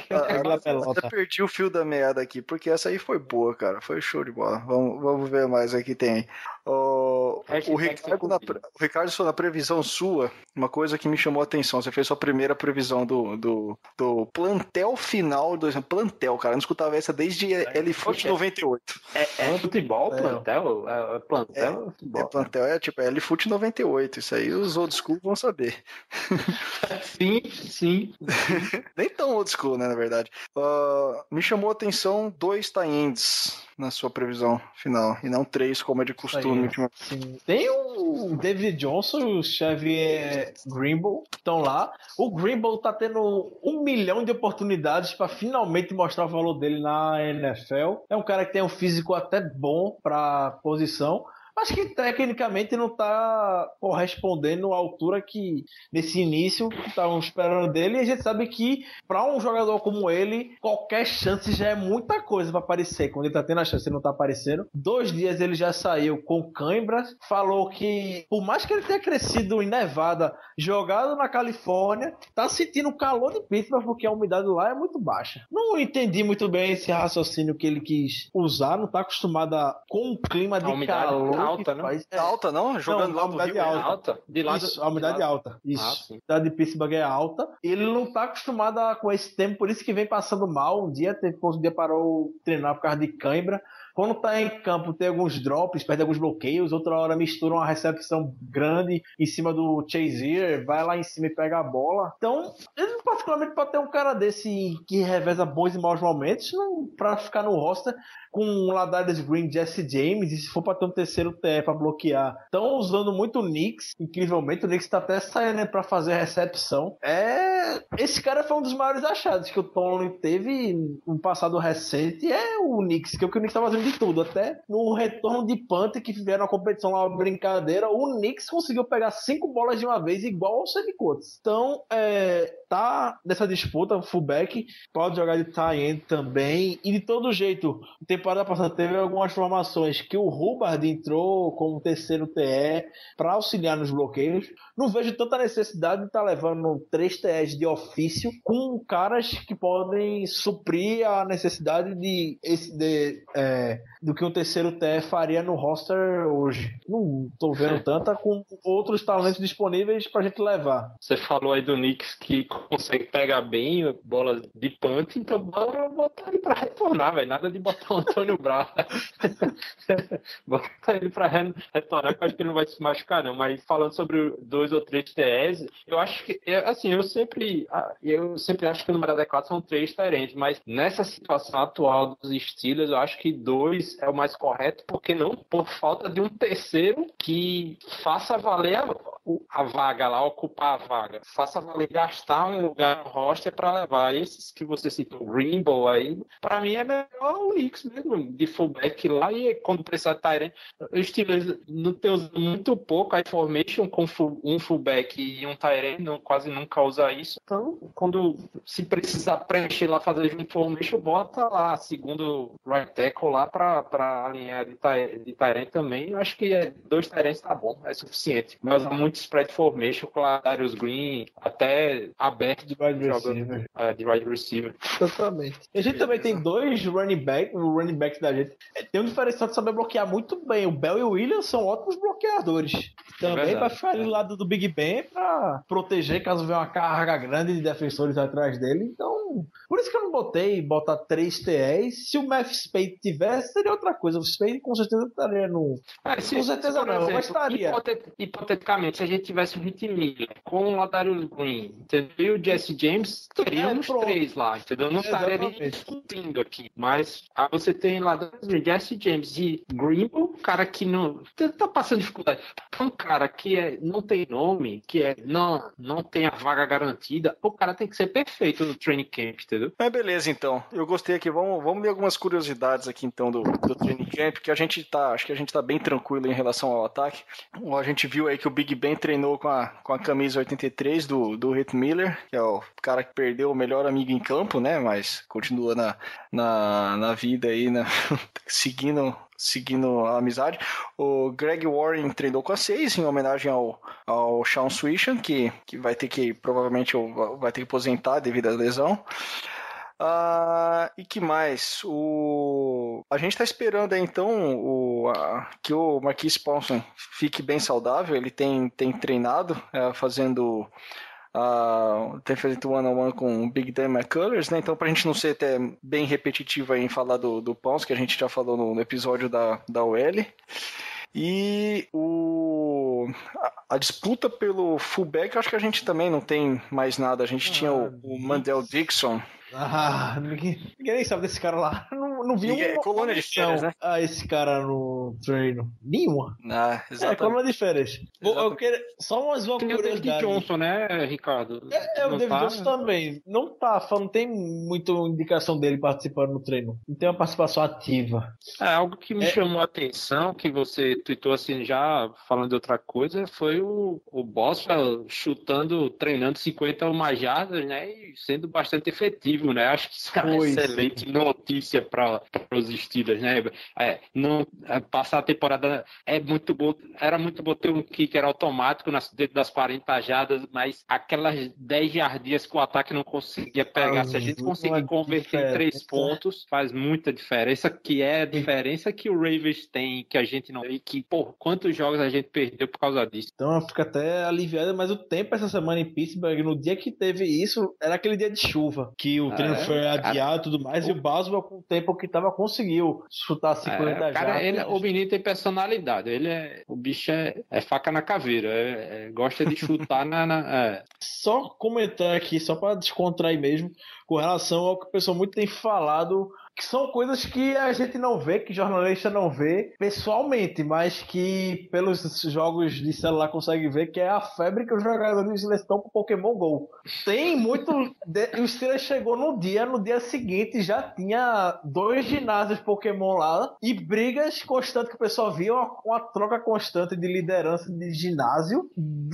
Ah, a ah, pelota. até perdi o fio da meada aqui, porque essa aí foi boa, cara. Foi show de bola. Vamos, vamos ver mais aqui tem. O, o, Ricardo, na, o Ricardo, só na previsão sua, uma coisa que me chamou a atenção. Você fez sua primeira previsão do, do, do plantel final. Do, plantel, cara. Eu não escutava essa desde LFoot Poxa. 98. É, é futebol, É. plantel? É, é plantel? É, futebol. plantel é tipo é LFoot 98. Isso aí os old school vão saber. Sim, sim. Nem tão old school, né, na verdade. Ah, me chamou a atenção dois tie-ends na sua previsão final, e não três, como é de costume. Aí. Sim. Tem o David Johnson e o Xavier Grimble estão lá. O Grimble tá tendo um milhão de oportunidades para finalmente mostrar o valor dele na NFL. É um cara que tem um físico até bom para posição. Acho que tecnicamente não tá correspondendo à altura que nesse início estavam esperando dele. E a gente sabe que para um jogador como ele, qualquer chance já é muita coisa para aparecer. Quando ele tá tendo a chance, ele não tá aparecendo. Dois dias ele já saiu com cãibras. Falou que, por mais que ele tenha crescido em Nevada, jogado na Califórnia, tá sentindo o calor de Pittsburgh porque a umidade lá é muito baixa. Não entendi muito bem esse raciocínio que ele quis usar. Não tá acostumado a, com um clima de umidade, calor. Alta, né? faz. É alta, não? Jogando Não, lá do umidade Rio. é é alta. Alta? De lado, Isso, a umidade de lado. alta. Isso. Ah. A umidade de Pittsburgh é alta. Ele não tá acostumado a- com esse tempo, por isso que vem passando mal. Um dia, teve, um dia parou de treinar por causa de cãibra. Quando tá em campo, tem alguns drops, perde alguns bloqueios. Outra hora mistura uma recepção grande em cima do Chazier, vai lá em cima e pega a bola. Então, ele particularmente pode ter um cara desse que reveza bons e maus momentos pra ficar no roster com Ladarius Green, Jesse James, e se for pra ter um terceiro TE pra bloquear. Estão usando muito o Knicks, incrivelmente, o Knicks tá até saindo né, pra fazer recepção. É. Esse cara foi um dos maiores achados que o Tomlin teve no passado recente. É o Knicks, que é o que o Knicks tá fazendo de tudo. Até no retorno de Panther, que fizeram a competição lá, uma brincadeira, o Knicks conseguiu pegar cinco bolas de uma vez, igual ao Sammy Coates. Então, é, tá nessa disputa, o fullback pode jogar de tie também. E de todo jeito, temporada passada teve algumas formações que o Hubbard entrou como terceiro TE para auxiliar nos bloqueios. Não vejo tanta necessidade de estar levando três TEs de ofício com caras que podem suprir a necessidade de, esse, de é, do que um terceiro TE faria no roster hoje. Não tô vendo tanta com outros talentos disponíveis pra gente levar. Você falou aí do Knicks que consegue pegar bem bolas de punt, então bora botar ele pra retornar, velho. Nada de botar o Antônio Brown. botar ele pra re- retornar, que eu acho que ele não vai se machucar, não. Mas falando sobre dois ou três TS, eu acho que, assim, eu sempre, ah, eu sempre acho que o número adequado são três terentes, mas nessa situação atual dos Steelers, eu acho que dois é o mais correto, porque não por falta de um terceiro que faça valer a, a vaga lá, ocupar a vaga. Faça valer gastar um lugar no roster para levar esses que você citou, Greenbow aí. Para mim é melhor o Knicks mesmo, de fullback lá e quando precisar de Tyrant. Os Steelers não tem muito pouco a formation com um fullback e um Tyrant, quase nunca usa isso. Então, quando se precisar preencher lá, fazer junto formation, bota lá, segundo right tackle lá para alinhar de, de Tyrant também. Eu acho que é, dois Tyrants tá bom, é suficiente. Mas há muito spread formation com a Darius Green, até aberto de Wide receiver. é, de wide receiver. Exatamente. E a gente também tem dois running backs, o running backs da gente. É, Tem um diferencial de saber bloquear muito bem. O Bell e o Williams são ótimos bloqueadores. Também verdade, vai ficar ali do lado do Big Ben pra proteger caso venha uma carga grande de defensores atrás dele. Então, por isso que eu não botei botar três TEs. Se o Matt Spade tivesse, seria outra coisa. O Spade com certeza estaria no. É, se- Com certeza se, não, mas estaria. hipotet- hipoteticamente, se a gente tivesse o Hit Miller com o Ladarius Green, entendeu? E o Jesse James, teríamos É, três lá, entendeu? Não estaria nem discutindo aqui. Mas aí você tem Green, Jesse James e Greenbow, cara que não tá tá passando dificuldade. Um cara que é, não tem nome, que é não, não tem a vaga garantida, o cara tem que ser perfeito no training camp, entendeu? Mas beleza, então. Eu gostei aqui. Vamos, vamos ler algumas curiosidades aqui, então, do, do training camp, que a gente tá, acho que a gente tá bem tranquilo em relação ao ataque. A gente viu aí que o Big Ben treinou com a, com a camisa 83 do, do Hit Miller, que é o cara que perdeu o melhor amigo em campo, né? Mas continua na, na, na vida aí, né? seguindo seguindo a amizade. O Greg Warren treinou com a 6 em homenagem ao, ao Sean Swishan, que, que vai ter que, provavelmente, vai ter que aposentar devido à lesão. Ah, e que mais? O... A gente está esperando então o... que o Marquis Paulson fique bem saudável. Ele tem, tem treinado, é, fazendo. Ah, tem feito one on one com o Big Dan McCullers, né? Então, para a gente não ser até bem repetitivo em falar do, do Pons, que a gente já falou no, no episódio da, da OL. E o, a, a disputa pelo fullback, acho que a gente também não tem mais nada. A gente tinha o, o Mandel Dixon. Ah, ninguém, ninguém nem sabe desse cara lá. Não, não vi Ninguém- é uma colônia de férias, né? a esse cara no treino. Nenhuma. Ah, É, exatamente. colônia de férias. Vou- eu quero, só mais uma Tem o David curiosidade. Johnson, né, Ricardo? É, o Não David tá? Johnson também. Não tá, não tem muita indicação dele participando no treino. Não tem uma participação ativa. É, algo que me É. chamou a atenção, que você tweetou assim já falando de outra coisa, foi o, o Boswell chutando, treinando 50 ou mais jardas, né? E sendo bastante efetivo, né? Acho que isso é uma excelente notícia para os Steelers, né? É, não, é, passar a temporada é muito bom, era muito bom ter um kicker automático nas, dentro das 40 jadas, mas aquelas 10 jardias que o ataque não conseguia pegar, se a gente conseguir converter em três pontos, faz muita diferença, que é a diferença que o Ravens tem, que a gente não e que, pô, quantos jogos a gente perdeu por causa disso. Então eu fico até aliviado, mas o tempo essa semana em Pittsburgh, no dia que teve isso, era aquele dia de chuva, que o treino É, foi adiado e tudo mais, e o- o Boswell com o tempo que tava conseguiu chutar 50 É, cara, ele, o menino tem personalidade. Ele é, o bicho é, é faca na caveira. é- é- gosta de chutar na. na- é. Só comentar aqui, só para descontrair mesmo, com relação ao que o pessoal muito tem falado, que são coisas que a gente não vê, que jornalista não vê pessoalmente, mas que pelos jogos de celular consegue ver, que é a febre que os jogadores estão com Pokémon GO. Tem muito. O Steelers chegou no dia, no dia seguinte já tinha dois ginásios Pokémon lá e brigas constantes que o pessoal via, uma, uma troca constante de liderança de ginásio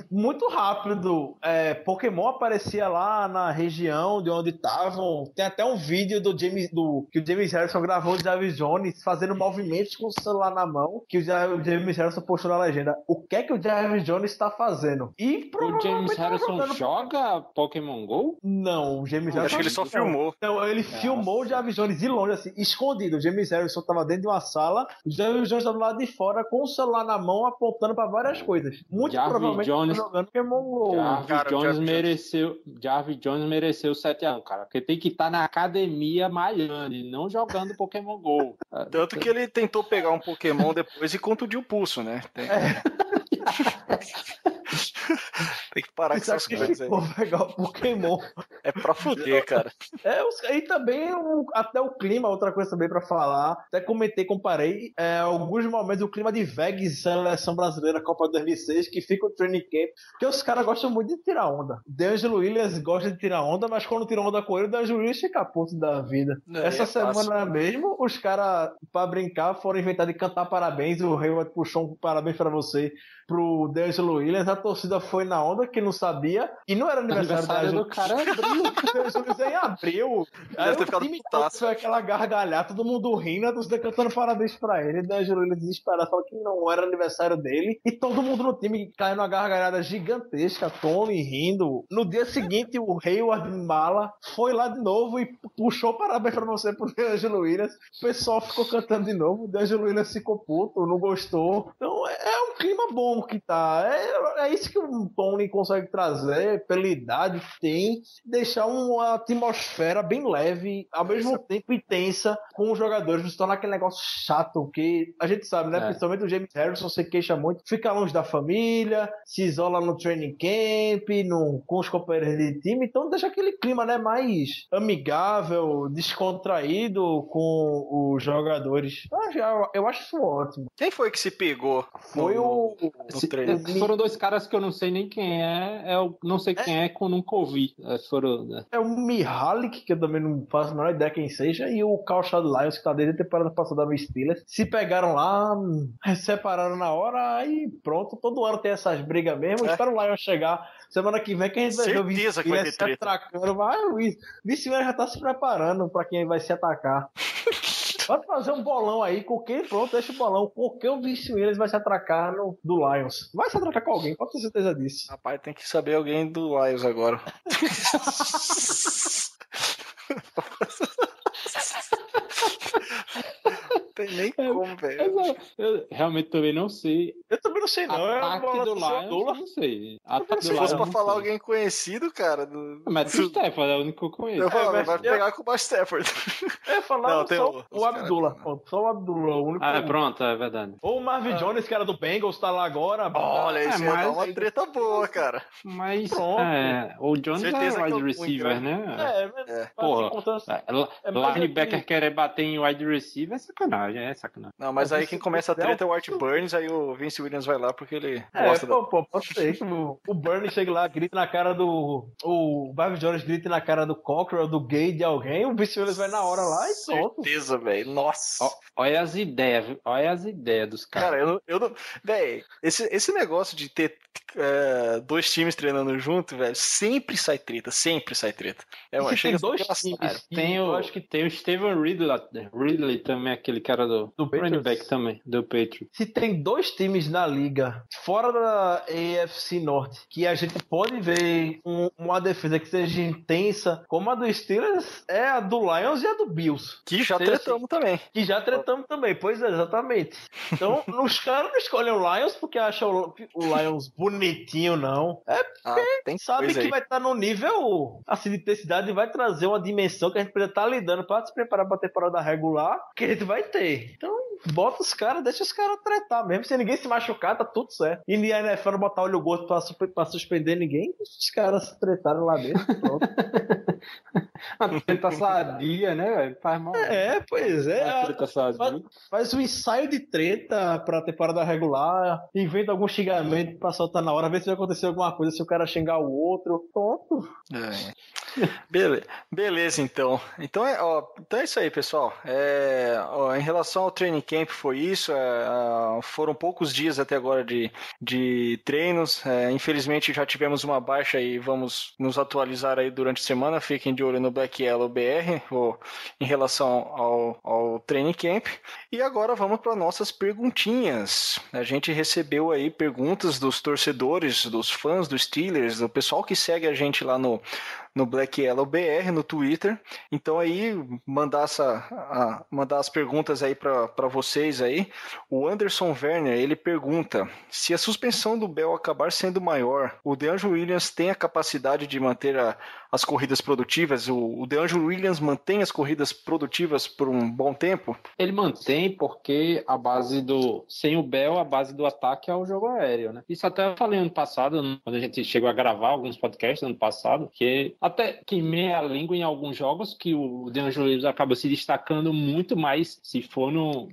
muito rápido. É, Pokémon aparecia lá na região de onde estavam. Tem até um vídeo do James do que o James Harrison gravou de Jarvis Jones fazendo movimentos com o celular na mão, que o Ja- o James Harrison postou na legenda. O que é que o Jarvis Jones está fazendo? E O James tá Harrison jogando- joga Pokémon GO? Não, o James Harrison Acho que ele só não. filmou. Então, ele filmou o Jarvis Jones de longe, assim, escondido. O James Harrison tava dentro de uma sala, o Jarvis Jones tava do lado de fora com o celular na mão, apontando pra várias coisas. Muito Jarvis provavelmente Jones- jogando Pokémon GO. Jarvis cara, o Jones Jarvis Jones. mereceu. Jarvis Jones mereceu 7x1, cara. Porque tem que estar na academia malhando e não jogando Pokémon GO. Tanto que ele tentou pegar um Pokémon depois e contundiu o pulso, né? Tem, Tem que parar com essas coisas aí. pegar o Pokémon. É pra fuder, cara. É, e também o- até o clima, outra coisa também pra falar. Até comentei, comparei. É, alguns momentos o clima de Vegas, seleção brasileira, Copa 2006, que fica o training camp. Porque os caras gostam muito de tirar onda. D'Angelo Williams gosta de tirar onda, mas quando tira onda com ele, o D'Angelo Williams fica puto da vida. Essa é fácil. semana mesmo, os caras, pra brincar, foram inventar de cantar parabéns. O Hayward puxou um parabéns pra você pro D'Angelo Williams. A torcida foi na onda, que não sabia. E não era aniversário, Aniversário da do cara abril. Williams em abril. Ter ficado putaço. foi aquela gargalhada, todo mundo rindo, a torcida cantando parabéns pra ele. Daí o Williams desesperado falou que não era aniversário dele. E todo mundo no time caiu numa gargalhada gigantesca, Tony rindo. No dia seguinte, o Hayward Mala foi lá de novo e puxou parabéns pra você pro D'Angelo Williams. O pessoal ficou cantando de novo. O D'Angelo Williams ficou puto, não gostou. Então é é um clima bom que tá. É, é isso que o Tony consegue trazer, pela idade que tem, deixar uma atmosfera bem leve, ao mesmo tempo intensa, com os jogadores, não se tornar aquele negócio chato, que a gente sabe, né? É. Principalmente o James Harrison se queixa muito, fica longe da família, se isola no training camp, no, com os companheiros de time, então deixa aquele clima, né? Mais amigável, descontraído com os jogadores. Eu acho- Eu, acho isso ótimo. Quem foi que se pegou? Foi no- o. no Se-? Foram dois caras que eu não sei nem quem é, é eu não sei quem é, que eu nunca ouvi. É, Foram, né? É o Mihalik, que eu também não faço a menor ideia quem seja, e o Calchad Lions, que tá desde a temporada passada no Steelers. Se pegaram lá, hum, separaram na hora, aí pronto. Todo ano tem essas brigas mesmo. É. Espera o Lions chegar. Semana que vem que a gente vai ver o Certeza que vai Steelers se atracando. Vai, o Vice já tá se preparando pra quem vai se atacar. Pode fazer um bolão aí, com quem, pronto, deixa o bolão. Quem o Vice Williams vai se atracar no, do Lions? Vai se atracar com alguém, pode ter certeza disso. Rapaz, tem que saber alguém do Lions agora. tem nem como, velho. Eu, eu realmente também não sei. Eu também não sei, não. É Ataque bola do do Lions, não sei. Ataque do Se Lions, fosse pra falar sei. alguém conhecido, cara. Do... Mas o Stefan é o único que eu conheço. Eu falo, É, vai pegar com o Stafford. Ia falar Não, tem só o- o, Abdullah. pô, Só o Abdullah, o único. Ah, pronto, é verdade. Ou o Marvin Ah. Jones, que era do Bengals, tá lá agora. Olha, É, isso dar mas- uma treta boa, cara. Mas Pronto. é, o Jones Certeza é que wide receiver, né? É, mas É. Porra. É, É linebacker querer bater em wide receiver é sacanagem. Sacanagem, é sacanagem. Não, mas Mas aí quem começa a é treta é o Art Burns, aí o Vince Williams vai lá porque ele É, gosta da... pô, pô, pode ser que o, o Bernie chegue lá, grita na cara do. O Barry Jones grita na cara do Cockrell, do gay de alguém, o Vince Williams vai na hora lá e solta. Certeza, velho. Nossa. Ó, olha as ideias, olha as ideias dos caras. Cara, eu não. Eu não véi, esse, esse negócio de ter é, dois times treinando junto, velho, sempre sai treta, sempre sai treta. É, uma- se chega dois times, Tem eu o, acho que tem o Steven Ridley, Ridley também, aquele cara do, Do running Patriots. back também, do Patriot. se tem dois times na liga fora da AFC Norte que a gente pode ver um- uma defesa que seja intensa, como a do Steelers, é a do Lions e a do Bills. Que já Sim, tretamos também. Que já tretamos também, pois é, exatamente. Então, os caras não escolhem o Lions porque acham o o Lions bonitinho, não. É Ah, tem sabe coisa que aí. vai estar no nível assim de intensidade e vai trazer uma dimensão que a gente precisa estar lidando para se preparar para a temporada regular que a gente vai ter. Então, bota os caras, deixa os caras tretar mesmo. Se ninguém se machucar, tá tudo certo. E na NFL não botar olho gordo pra, pra suspender ninguém, deixa os caras se tretarem lá dentro. Pronto. A treta sadia, né, velho? Faz mal. é, pois é. A treta Faz, sadia. faz um ensaio de treta pra temporada regular, inventa algum xingamento pra soltar na hora, vê se vai acontecer alguma coisa, se o cara xingar o outro. Pronto. É. Bele- Beleza, então. Então é, ó, então é isso aí, pessoal. É, ó, em relação ao training camp, foi isso. é, ah, foram poucos dias até agora de, de treinos. É, infelizmente já tivemos uma baixa e vamos nos atualizar aí durante a semana. Fiquem de olho no Black Yellow BR ó, em relação ao, ao training camp. E agora vamos para nossas perguntinhas. A gente recebeu aí perguntas dos torcedores, dos fãs dos Steelers, do pessoal que segue a gente lá no, no Black Yellow BR no Twitter. Então aí mandar essa a- mandar as perguntas aí para vocês aí. O Anderson Werner, ele pergunta: se a suspensão do Bell acabar sendo maior, o DeAngelo Williams tem a capacidade de manter a- as corridas produtivas? O, o DeAngelo Williams mantém as corridas produtivas por um bom tempo? Ele mantém porque a base do. Sem o Bell, a base do ataque é o jogo aéreo, né? Isso até eu falei ano passado, quando a gente chegou a gravar alguns podcasts ano passado, que até queimei a língua em alguns jogos que o DeAngelo Williams acaba se destacando muito mais se for no.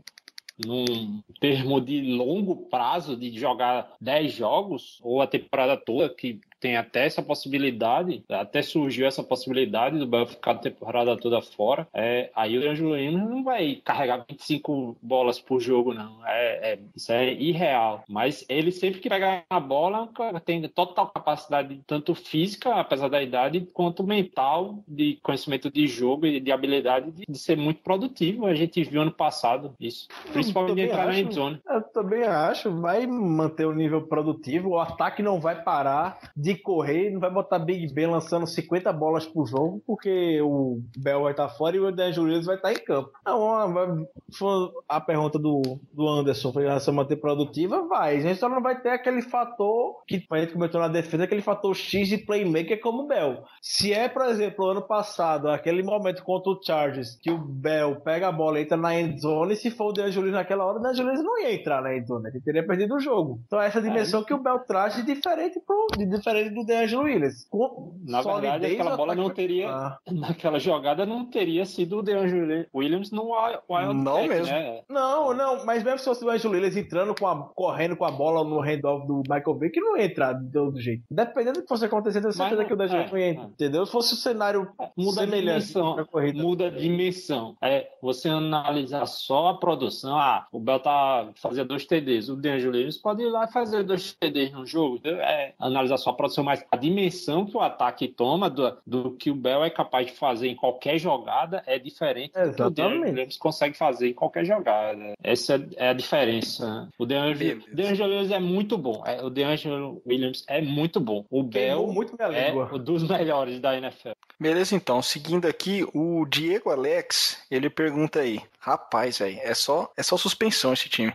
Num termo de longo prazo, de jogar 10 jogos, ou a temporada toda, que tem até essa possibilidade, até surgiu essa possibilidade do Bell ficar a temporada toda fora. É, aí o Williams não vai carregar 25 bolas por jogo, não. É, é- isso é irreal. Mas ele sempre que pega a bola tem total capacidade, tanto física, apesar da idade, quanto mental, de conhecimento de jogo e de habilidade de, de ser muito produtivo. A gente viu ano passado isso. Principalmente entrar na acho. endzone. Eu também acho, vai manter o nível produtivo, o ataque não vai parar de correr, não vai botar Big Ben lançando 50 bolas por jogo, porque o Bell vai estar fora e o Daniel Williams vai estar em campo. Então, a pergunta do, do Anderson foi relação a manter produtiva, vai. A gente só não vai ter aquele fator que a gente comentou na defesa, aquele fator X de playmaker como o Bell. Se é, por exemplo, ano passado, aquele momento contra o Chargers, que o Bell pega a bola e entra na endzone, se for o Daniel Williams naquela hora, o Daniel Williams não ia entrar na endzone, ele teria perdido o jogo. Então essa dimensão que o Bell traz de diferente, pro, de diferente do Daniel Williams. Com Na verdade, aquela bola não teria- Ah. Naquela jogada não teria sido o DeAngelo Williams no Wild Não Pack, mesmo. Né? Não, não, mas mesmo se fosse o Angelo Williams entrando com a, correndo com a bola no handoff do Michael Vick, não ia entrar de todo jeito. Dependendo do que fosse acontecer, eu tenho certeza que o Daniel é, não ia entrar, é. entendeu? Se fosse o cenário Muda a semelhante corrida. Muda a dimensão. É, você analisar só a produção. Ah, o Bell tá fazendo dois TDs. O DeAngelo Williams pode ir lá e fazer dois TDs no jogo. entendeu? É, analisar só a produção, mas a dimensão que o ataque toma do, do que o Bell é capaz de fazer em qualquer jogada é diferente do que o Exatamente. DeAngelo Williams consegue fazer em qualquer jogada. Essa é a diferença. O DeAngelo Williams é muito bom. É, o DeAngelo Williams é muito bom. O Bell muito minha é língua. um dos melhores da NFL. Beleza, então. Seguindo aqui, o Diego Alex, ele pergunta aí. Rapaz, velho, é só, é só suspensão esse time.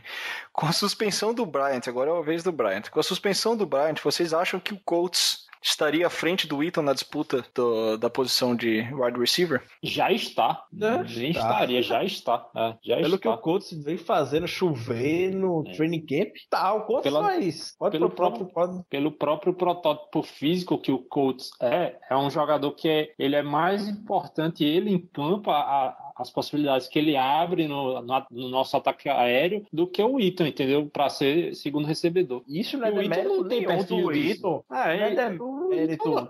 Com a suspensão do Bryant, agora é a vez do Bryant. Com a suspensão do Bryant, vocês acham que o Colts estaria à frente do Eaton na disputa do- da posição de wide receiver? Já está. Já estaria, já está. É, já Pelo está. que o Colts vem fazendo chover no É. training camp, tá, o Colts Pela- faz. Pode pelo próprio- pode. pelo próprio protótipo físico que o Colts é, é um jogador que é, ele é mais importante, ele em campo, a- a- as possibilidades que ele abre no, no, no nosso ataque aéreo, do que o Ito, entendeu? Para ser segundo recebedor. Isso não é O demérito não tem perfil do. Eaton. Ah, é é,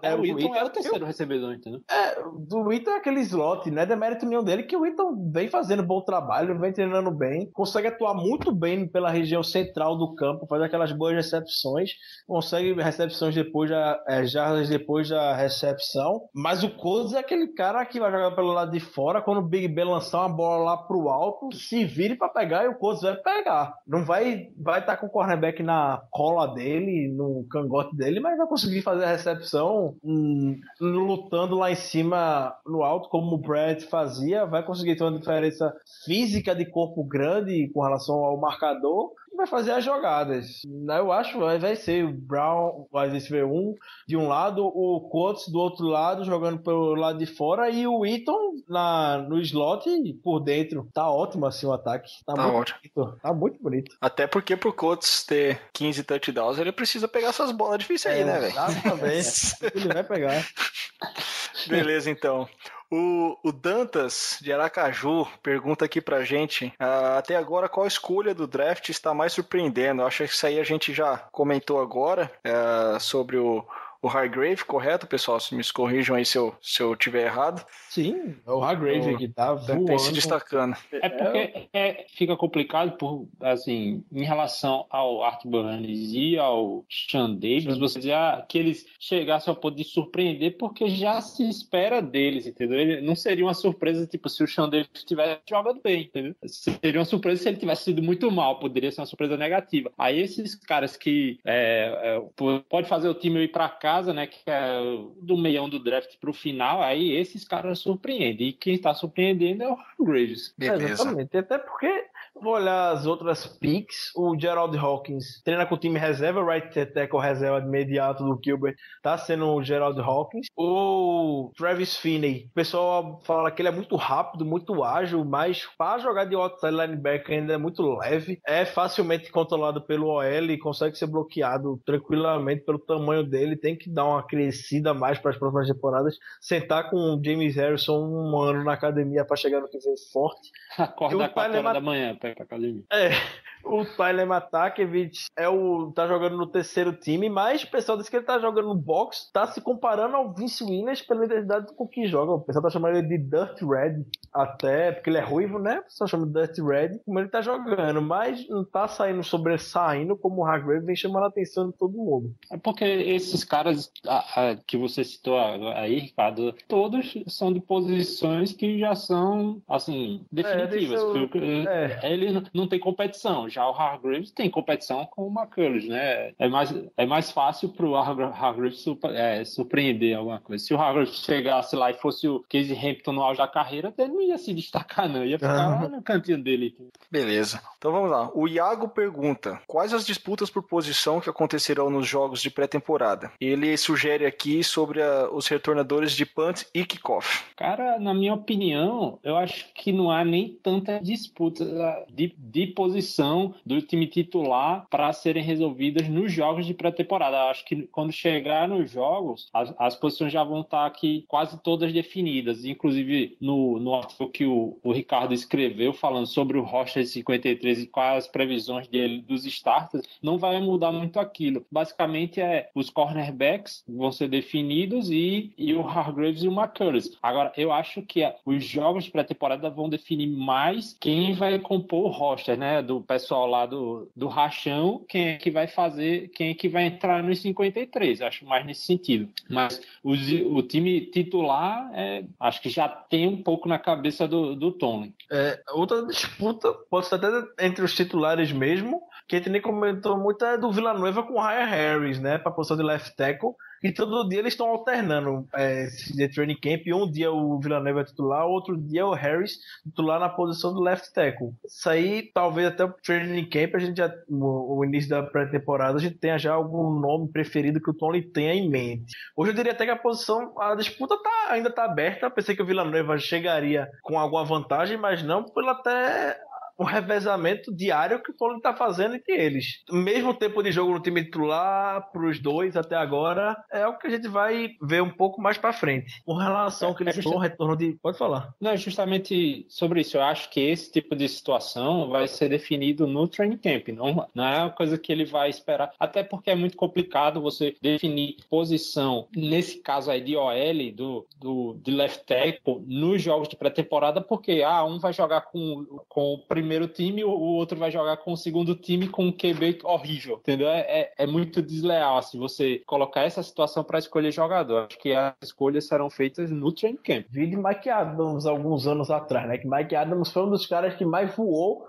é, o Eaton é o terceiro recebedor, entendeu? É, do Eaton é aquele slot, não é demérito nenhum dele, que o Eaton vem fazendo bom trabalho, vem treinando bem, consegue atuar muito bem pela região central do campo, faz aquelas boas recepções, consegue recepções depois da, é, jardas depois da recepção, mas o Colts é aquele cara que vai jogar pelo lado de fora, quando o Big Ben lançar uma bola lá pro alto, se vire pra pegar e o Colts vai pegar. Não vai vai estar com o cornerback na cola dele, no cangote dele, mas vai conseguir fazer a recepção hum, lutando lá em cima no alto, como o Brett fazia, vai conseguir ter uma diferença física de corpo grande com relação ao marcador vai fazer as jogadas. Eu acho que vai ser o Brown, vai ser um de um lado, o Coates do outro lado, jogando pelo lado de fora, e o Eaton na, no slot por dentro. Tá ótimo assim o ataque. Tá, Tá muito ótimo. bonito. Tá muito bonito. Até porque pro Colts ter 15 touchdowns, ele precisa pegar essas bolas difíceis aí, né, velho? Exatamente. Ele vai pegar. Beleza, então. O, o Dantas, de Aracaju, pergunta aqui pra gente: ah, até agora, qual escolha do draft está mais surpreendendo? Eu acho que isso aí a gente já comentou agora ah, sobre o, o Hargrave, correto, pessoal? Se me corrijam aí se eu, se eu tiver errado. Sim, é o Hargrave O- que tá Tem se voando. destacando. É porque é, fica complicado por, assim, em relação ao Art Burns e ao Sean Davis, você dizer ah, que eles chegassem ao ponto de surpreender, porque já se espera deles, entendeu? Ele, não seria uma surpresa, tipo, se o Sean Davis estivesse jogando bem, entendeu? Seria uma surpresa se ele tivesse sido muito mal, poderia ser uma surpresa negativa. Aí esses caras que é, é, pode fazer o time ir para casa, né, que é do meião do draft pro final, aí esses caras surpreendem. E quem tá surpreendendo é o Graves. Beleza. Exatamente. Até porque, vou olhar as outras picks, o Gerald Hawkins treina com o time reserva, right tackle reserva de imediato do Gilbert, tá sendo o Gerald Hawkins. O Travis Finney, o pessoal fala que ele é muito rápido, muito ágil, mas para jogar de outside linebacker ainda é muito leve, é facilmente controlado pelo OL e consegue ser bloqueado tranquilamente pelo tamanho dele, tem que dar uma crescida mais para as próximas temporadas, sentar com o James Harrison um ano na academia para chegar no que vem forte. E Acordar o 4 Tyler horas da manhã É, o Tyler Matakevich é o tá jogando no terceiro time, mas o pessoal disse que ele tá jogando no box, tá se comparando ao Vince Williams pela intensidade com que joga. O pessoal tá chamando ele de Dirt Red, até porque ele é ruivo, né? O pessoal chama de Dirt Red, como ele tá jogando, mas não tá saindo sobressaindo como o Hargrave vem chamando a atenção de todo mundo. É porque esses caras ah, ah, que você citou aí, Ricardo, todos são de posições que já são, assim, definitivas. deixa eu- Porque, é. Ele não- tem competição. Já o Hargraves tem competição com o McCullers, né? É mais, é mais fácil pro Har- Hargraves surpre- é, surpreender alguma coisa. Se o Hargraves chegasse lá e fosse o Casey Hampton no auge da carreira, ele não ia se destacar, não. Ia ficar lá no cantinho dele. Beleza. Então vamos lá. O Iago pergunta: quais as disputas por posição que acontecerão nos jogos de pré-temporada? Ele sugere aqui sobre a- os retornadores de punt e kickoff. Cara, na minha opinião, eu acho que não há nem tanta disputa de, de posição do time titular para serem resolvidas nos jogos de pré-temporada. Acho que quando chegar nos jogos, as, as posições já vão estar aqui quase todas definidas. Inclusive, no, no artigo que o, o Ricardo escreveu falando sobre o roster de 53 e quais as previsões dele dos starters, não vai mudar muito aquilo. Basicamente, é os cornerbacks vão ser definidos e, e o Hargraves e o McCurris. Agora, eu acho que os jogos de pré-temporada vão definir mais quem vai compor o roster, né? Do pessoal lá do, do rachão, quem é que vai fazer, quem é que vai entrar nos 53. Acho mais nesse sentido. Mas os- o time titular, é, acho que já tem um pouco na cabeça do, do Tony. É, outra disputa, pode ser até entre os titulares mesmo, que a gente nem comentou muito, é do Villanueva com o Ryan Harris, né? Pra posição de left tackle. E todo dia eles estão alternando é, de training camp. Um dia o Villanova é titular, outro dia o Harris titular na posição do left tackle. Isso aí, talvez até o training camp, a gente já, o, o início da pré-temporada, a gente tenha já algum nome preferido que o Tony tenha em mente. Hoje eu diria até que a posição, a disputa tá, ainda tá aberta. Pensei que o Villanova chegaria com alguma vantagem, mas não pelo até um revezamento diário que o Tony tá fazendo entre eles. Mesmo tempo de jogo no time titular, pros dois até agora, é o que a gente vai ver um pouco mais pra frente. Com relação que É eles justa- retorno de. Pode falar. Não, é justamente sobre isso. Eu acho que esse tipo de situação vai ser definido no training camp. Não, não é uma coisa que ele vai esperar. Até porque é muito complicado você definir posição, nesse caso aí de OL, do, do, de left tackle, nos jogos de pré-temporada, porque ah, um vai jogar com, com o primeiro time, o, outro vai jogar com o segundo time com um QB horrível. Entendeu? É, é, é muito desleal assim, você colocar essa situação para escolher jogador. Acho que as escolhas serão feitas no training camp. Vi de Mike Adams alguns anos atrás, né? Que Mike Adams foi um dos caras que mais voou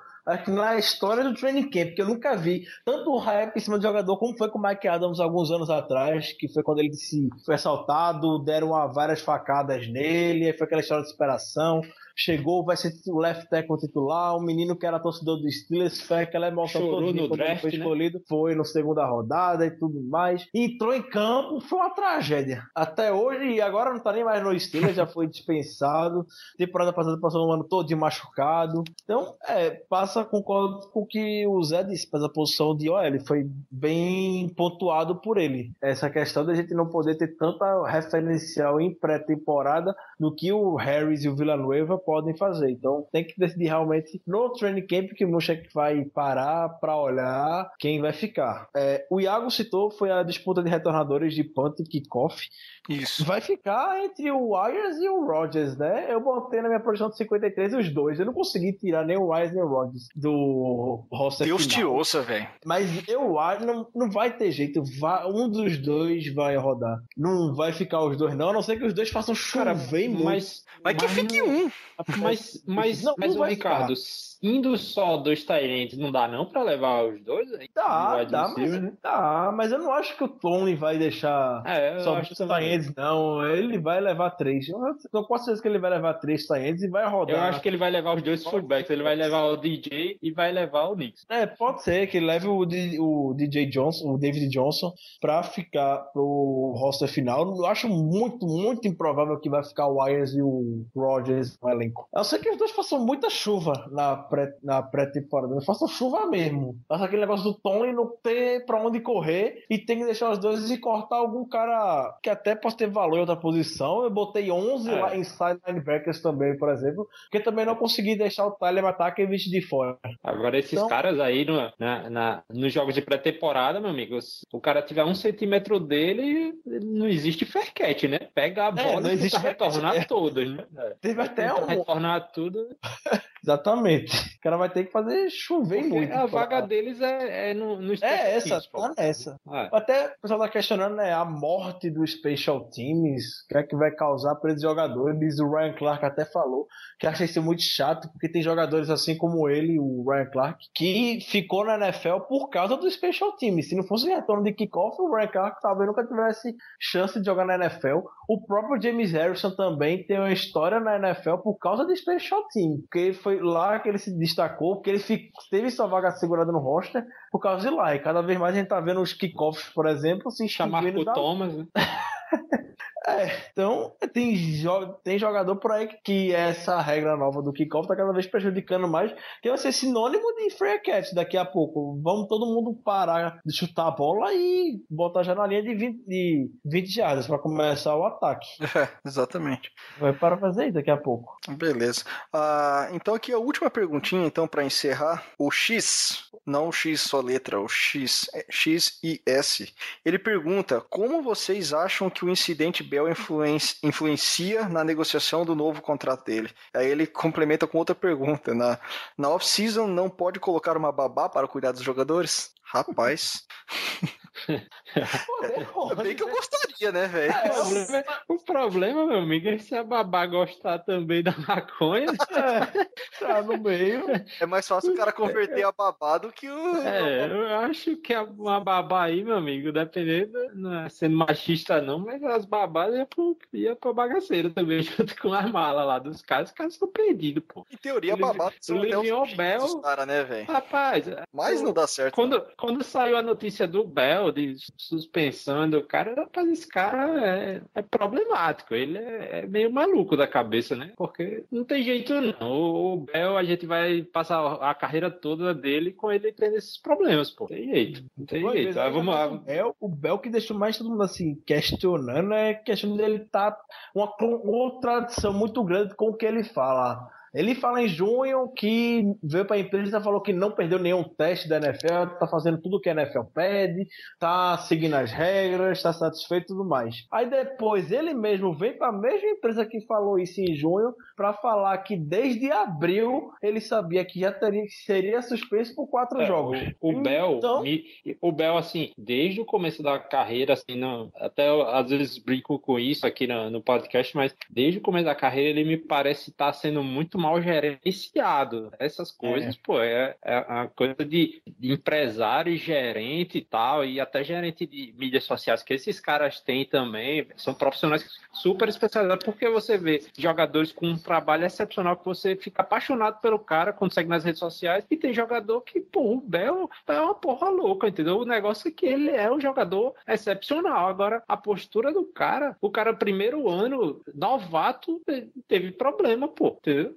na história do training camp, que eu nunca vi tanto hype em cima do jogador como foi com o Mike Adams alguns anos atrás, que foi quando ele se foi assaltado, deram várias facadas nele, foi aquela história de superação. Chegou, vai ser o left tackle titular, o menino que era torcedor do Steelers, foi aquela emoção Chorou no draft, foi né? escolhido, foi na segunda rodada e tudo mais. Entrou em campo, foi uma tragédia. Até hoje, e agora não tá nem mais no Steelers, já foi dispensado. Temporada passada passou um ano todo de machucado. Então, é, passa, concordo com o que o Zé disse, mas a posição de OL foi bem pontuado por ele. Essa questão da gente não poder ter tanta referencial em pré-temporada do que o Harris e o Villanueva podem fazer. Então, tem que decidir realmente no training camp que o Mushek vai parar para olhar quem vai ficar. É, o Iago citou foi a disputa de retornadores de punt e kickoff. Isso. Vai ficar entre o Wires e o Rodgers, né? Eu botei na minha posição de 53 os dois. Eu não consegui tirar nem o Wires nem o Rodgers do roster Deus te final. ouça, velho. Mas eu acho, não, não vai ter jeito. Vai- um dos dois vai rodar. Não vai ficar os dois, não. A não ser que os dois façam chover muito. Mas, Mas que fique não- um. Mas, mas, Não, mas não Ricardo, indo só dois Tyrants, não dá não pra levar os dois aí? Dá, dá, mas, né? dá, mas eu não acho que o Tony vai deixar É, só dois. Tyrants, não. Ele vai levar três. Eu tô com certeza que ele vai levar três Tyrants e vai rodar. Eu acho que ele vai levar os dois fullbacks. Ele vai levar o DJ e vai levar o Knicks. É, pode ser que ele leve o, D- o DJ Johnson, o David Johnson, pra ficar pro roster final. Eu acho muito, muito improvável que vai ficar o Wires e o Rodgers no elenco. Não ser que os dois façam muita chuva na pré- na pré-temporada. Não façam chuva mesmo. Faça aquele negócio do Tony não ter pra onde correr e tem que deixar os dois e cortar algum cara que até possa ter valor em outra posição. Eu botei 11 É. lá inside linebackers também, por exemplo, porque também não consegui deixar o Tyler Mataque visto de fora. Agora, esses Então- caras aí no, na, na- nos jogos de pré-temporada, meu amigo, o cara tiver um centímetro dele, não existe fair catch, né? Pega a bola não e existe catch, retornar é. todas, né? É. Teve até um. retornar tudo. Exatamente. O cara vai ter que fazer chover Porque muito. a vaga deles é, é no, no special É essa, tá nessa. É. Até o pessoal tá questionando né, a morte dos Special Teams, o que é que vai causar para esses jogadores. O Ryan Clark até falou que acha isso muito chato, porque tem jogadores assim como ele, o Ryan Clark, que ficou na NFL por causa dos Special Teams. Se não fosse o retorno de kickoff, o Ryan Clark talvez nunca tivesse chance de jogar na NFL. O próprio James Harrison também tem uma história na NFL por causa do Special Team, porque foi lá que ele se destacou, porque ele teve sua vaga segurada no roster por causa de lá. E cada vez mais a gente tá vendo os kickoffs, por exemplo, se Chamar Thomas, né? é, então tem, jo- tem jogador por aí que essa regra nova do kickoff tá cada vez prejudicando mais, que vai ser sinônimo de free catch daqui a pouco. Vamos todo mundo parar de chutar a bola e botar já na linha de 20, de 20 jardas para começar o ataque. É, exatamente. Vai para fazer isso daqui a pouco. Beleza. Ah, então aqui a última perguntinha, então, para encerrar. O X, não o X só letra, o X, é X e S. Ele pergunta como vocês acham que o incidente Bell influen- influencia na negociação do novo contrato dele. Aí ele complementa com outra pergunta. Na, na off-season não pode colocar uma babá para cuidar dos jogadores? Rapaz, é bem que eu gostaria. sabia, né, velho? O problema, o problema, meu amigo, é se a babá gostar também da maconha. Tá no meio. É mais fácil o cara converter a babá do que o. É, eu acho que a- uma babá aí, meu amigo, dependendo, não é sendo machista não, mas as babás iam pro, ia pro bagaceiro também, junto com as malas lá dos caras, os caras ficam perdidos, pô. Em teoria, a babá são até Bel. cara, né, velho? Rapaz, Mas não dá certo. quando, quando saiu a notícia do Bel, de suspensão do cara, rapaz, esse cara é, é problemático. Ele é, é meio maluco da cabeça, né? Porque não tem jeito, não. O, o Bel, a gente vai passar a carreira toda dele com ele tendo esses problemas, pô. Não tem jeito. Não tem Uma jeito. Ah, vamos lá. O Bel, o Bel que deixou mais todo mundo assim questionando é a questão dele tá uma contradição muito grande com o que ele fala. Ele fala em junho que veio para a empresa e falou que não perdeu nenhum teste da NFL, tá fazendo tudo que a NFL pede, tá seguindo as regras, tá satisfeito e tudo mais. Aí depois ele mesmo vem para a mesma empresa que falou isso em junho para falar que desde abril ele sabia que já teria seria suspenso por quatro É, jogos. O, o Bel, Então- me- o Bel, assim, desde o começo da carreira, assim, não, até às vezes brinco com isso aqui no, no podcast, mas desde o começo da carreira ele me parece estar sendo muito mal gerenciado. Essas coisas, pô, é, é uma coisa de, de empresário, e gerente e tal, e até gerente de mídias sociais que esses caras têm também, são profissionais super especializados, porque você vê jogadores com um trabalho excepcional que você fica apaixonado pelo cara quando segue nas redes sociais, e tem jogador que, pô, o Bel é uma porra louca, entendeu? O negócio é que ele é um jogador excepcional. Agora, a postura do cara, o cara, primeiro ano, novato, te- teve problema, pô, entendeu?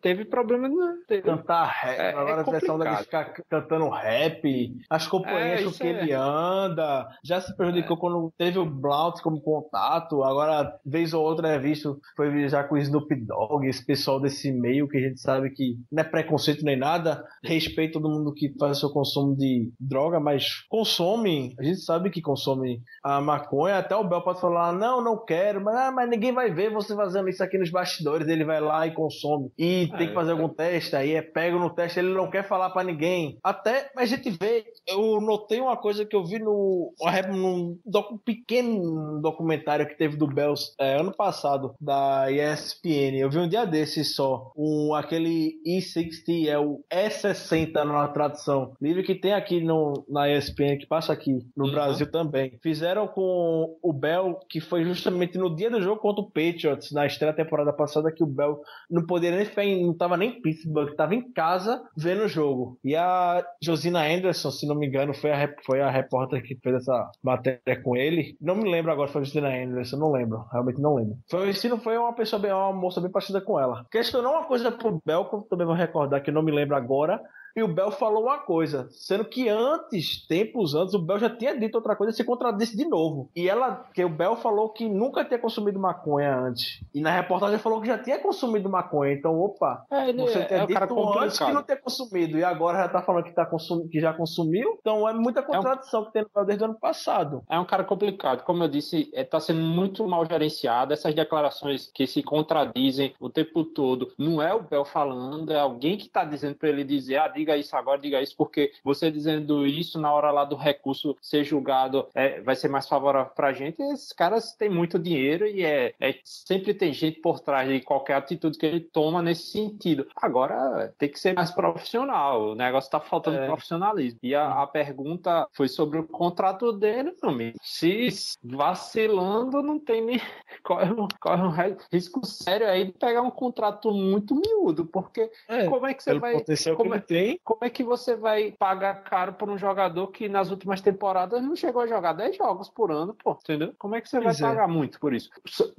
Teve problema, né? entendeu? cantar rap, É- agora é a versão dele ficar cantando rap, as companhias É, com que é. ele anda, já se prejudicou quando teve o Blount como contato, agora vez ou outra é visto, foi já com o Snoop Dogg, esse pessoal desse meio que a gente sabe que não é preconceito nem nada, respeito todo mundo que faz o seu consumo de droga, mas consome, a gente sabe que consome a maconha, até o Bel pode falar, não, não quero, mas, ah, mas ninguém vai ver você fazendo isso aqui nos bastidores, ele vai lá e consome, e tem É, que fazer algum teste, aí é pego no teste, ele não quer falar pra ninguém. Até a gente vê, eu notei uma coisa que eu vi no num docu- pequeno documentário que teve do Bells é, ano passado, da ESPN. Eu vi um dia desses só, um, aquele E60, é o E60 na tradução. Livro que tem aqui no, na ESPN, que passa aqui no Uhum. Brasil também. Fizeram com o Bell, que foi justamente no dia do jogo contra o Patriots, na estreia da temporada passada, que o Bell não poderia nem ficar em, não tava nem em Pittsburgh, tava em casa vendo o jogo. E a Josina Anderson, se não me engano, foi a, foi a repórter que fez essa matéria com ele. Não me lembro agora, se foi a Josina Anderson, não lembro, realmente não lembro. Foi, se não foi uma pessoa bem, uma moça bem parecida com ela. Questionou uma coisa pro eu também vou recordar que não me lembro agora. E o Bel falou uma coisa, sendo que antes, tempos antes, o Bel já tinha dito outra coisa e se contradisse de novo. E ela, que o Bel falou que nunca tinha consumido maconha antes. E na reportagem falou que já tinha consumido maconha. Então, opa, É, ele você é, tinha é dito antes que não ter consumido. E agora já tá falando que, tá consum... que já consumiu. Então é muita contradição que tem no Bel desde o ano passado. É um cara complicado, como eu disse, está sendo muito mal gerenciado. Essas declarações que se contradizem o tempo todo, não é o Bel falando, é alguém que está dizendo para ele dizer, ah, diga isso agora, diga isso, porque você dizendo isso na hora lá do recurso ser julgado é, vai ser mais favorável para a gente. Esses caras têm muito dinheiro e é, é- sempre tem gente por trás de qualquer atitude que ele toma nesse sentido. Agora tem que ser mais profissional. O negócio está faltando É. profissionalismo. E a, a pergunta foi sobre o contrato dele, meu amigo. Se vacilando, não tem nem. Corre um, corre um risco sério aí de pegar um contrato muito miúdo, porque É, como é que você vai. como é- tem. Como é que você vai pagar caro por um jogador que nas últimas temporadas não chegou a jogar 10 jogos por ano, pô? Entendeu? Como é que você Pois é. vai pagar muito por isso?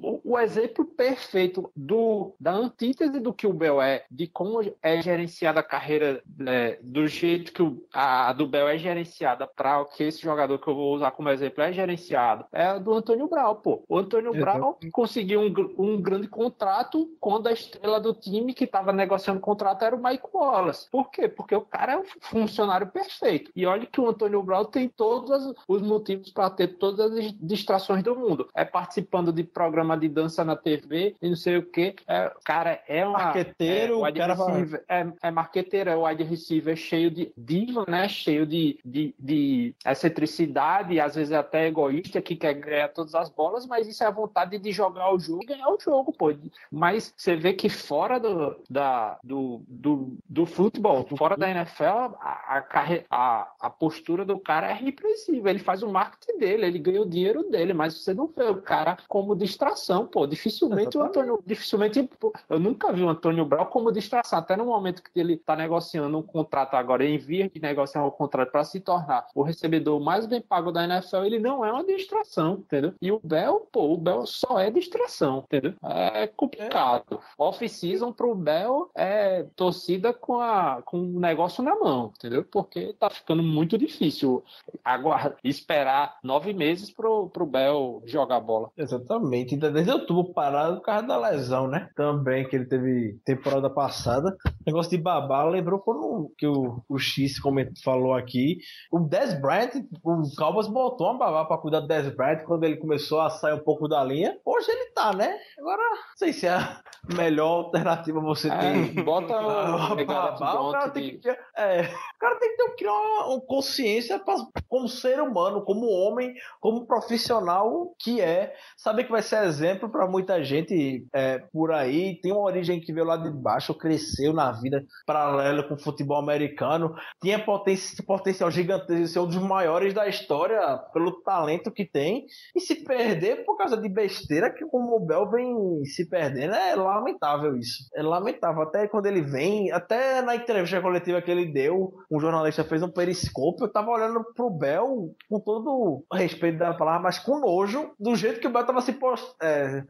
O, o exemplo perfeito do, da antítese do que o Bel é, de como é gerenciada a carreira, né, do jeito que o, a, a do Bel é gerenciada para que esse jogador que eu vou usar como exemplo é gerenciado, é a do Antônio Brown, pô. O Antônio Exato. Brown conseguiu um, um grande contrato quando a estrela do time que estava negociando o contrato era o Mike Wallace. Por quê? Porque o cara é um funcionário perfeito. E olha que o Antônio Brown tem todos os motivos para ter todas as distrações do mundo. É participando de programa de dança na TV e não sei o que. É, cara, é uma. Marqueteiro, é, o wide cara receiver, é, é marqueteiro, é wide receiver cheio de diva, né? Cheio de, de, de excentricidade, às vezes até egoísta, que quer ganhar todas as bolas, mas isso é a vontade de jogar o jogo e ganhar o jogo, pô. Mas você vê que fora do, da, do, do, do futebol, fora da NFL, a, a, a, postura do cara é repressiva. Ele faz o marketing dele, ele ganha o dinheiro dele, mas você não vê o cara como distração, pô. Dificilmente o Antônio, dificilmente, pô, eu nunca vi o Antônio Brown como distração. Até no momento que ele tá negociando um contrato agora, em via de negociar um contrato para se tornar o recebedor mais bem pago da NFL, ele não é uma distração, entendeu? E o Bell, pô, o Bell só é distração, entendeu? É complicado. Off-season pro Bell é torcida com, a, com o negócio na mão, entendeu? Porque tá ficando muito difícil aguardar, esperar nove meses pro, pro Bell jogar bola. Exatamente, ainda desde outubro parado por causa da lesão, né? Também que ele teve temporada passada. Negócio de babá lembrou quando que o, o X comentou, falou aqui. O Dez Bryant, o Cowboys botou uma babá pra cuidar do Dez Bryant quando ele começou a sair um pouco da linha. Hoje ele tá, né? Agora, não sei se é a melhor alternativa você ter. É, bota Ah, o babá, o cara tem que é, o cara tem que ter, criar uma, uma consciência pra, como ser humano, como homem, como profissional que é, saber que vai ser exemplo para muita gente é, por aí. Tem uma origem que veio lá de baixo, cresceu na vida paralela com o futebol americano, tinha poten potencial gigantesco de ser um dos maiores da história pelo talento que tem e se perder por causa de besteira que o Bel vem se perdendo é lamentável isso. É lamentável. Até quando ele vem, até na entrevista coletiva que ele deu, um jornalista fez um periscópio, eu tava olhando pro Bel com todo respeito da palavra, mas com nojo do jeito que o Bel tava se post... é,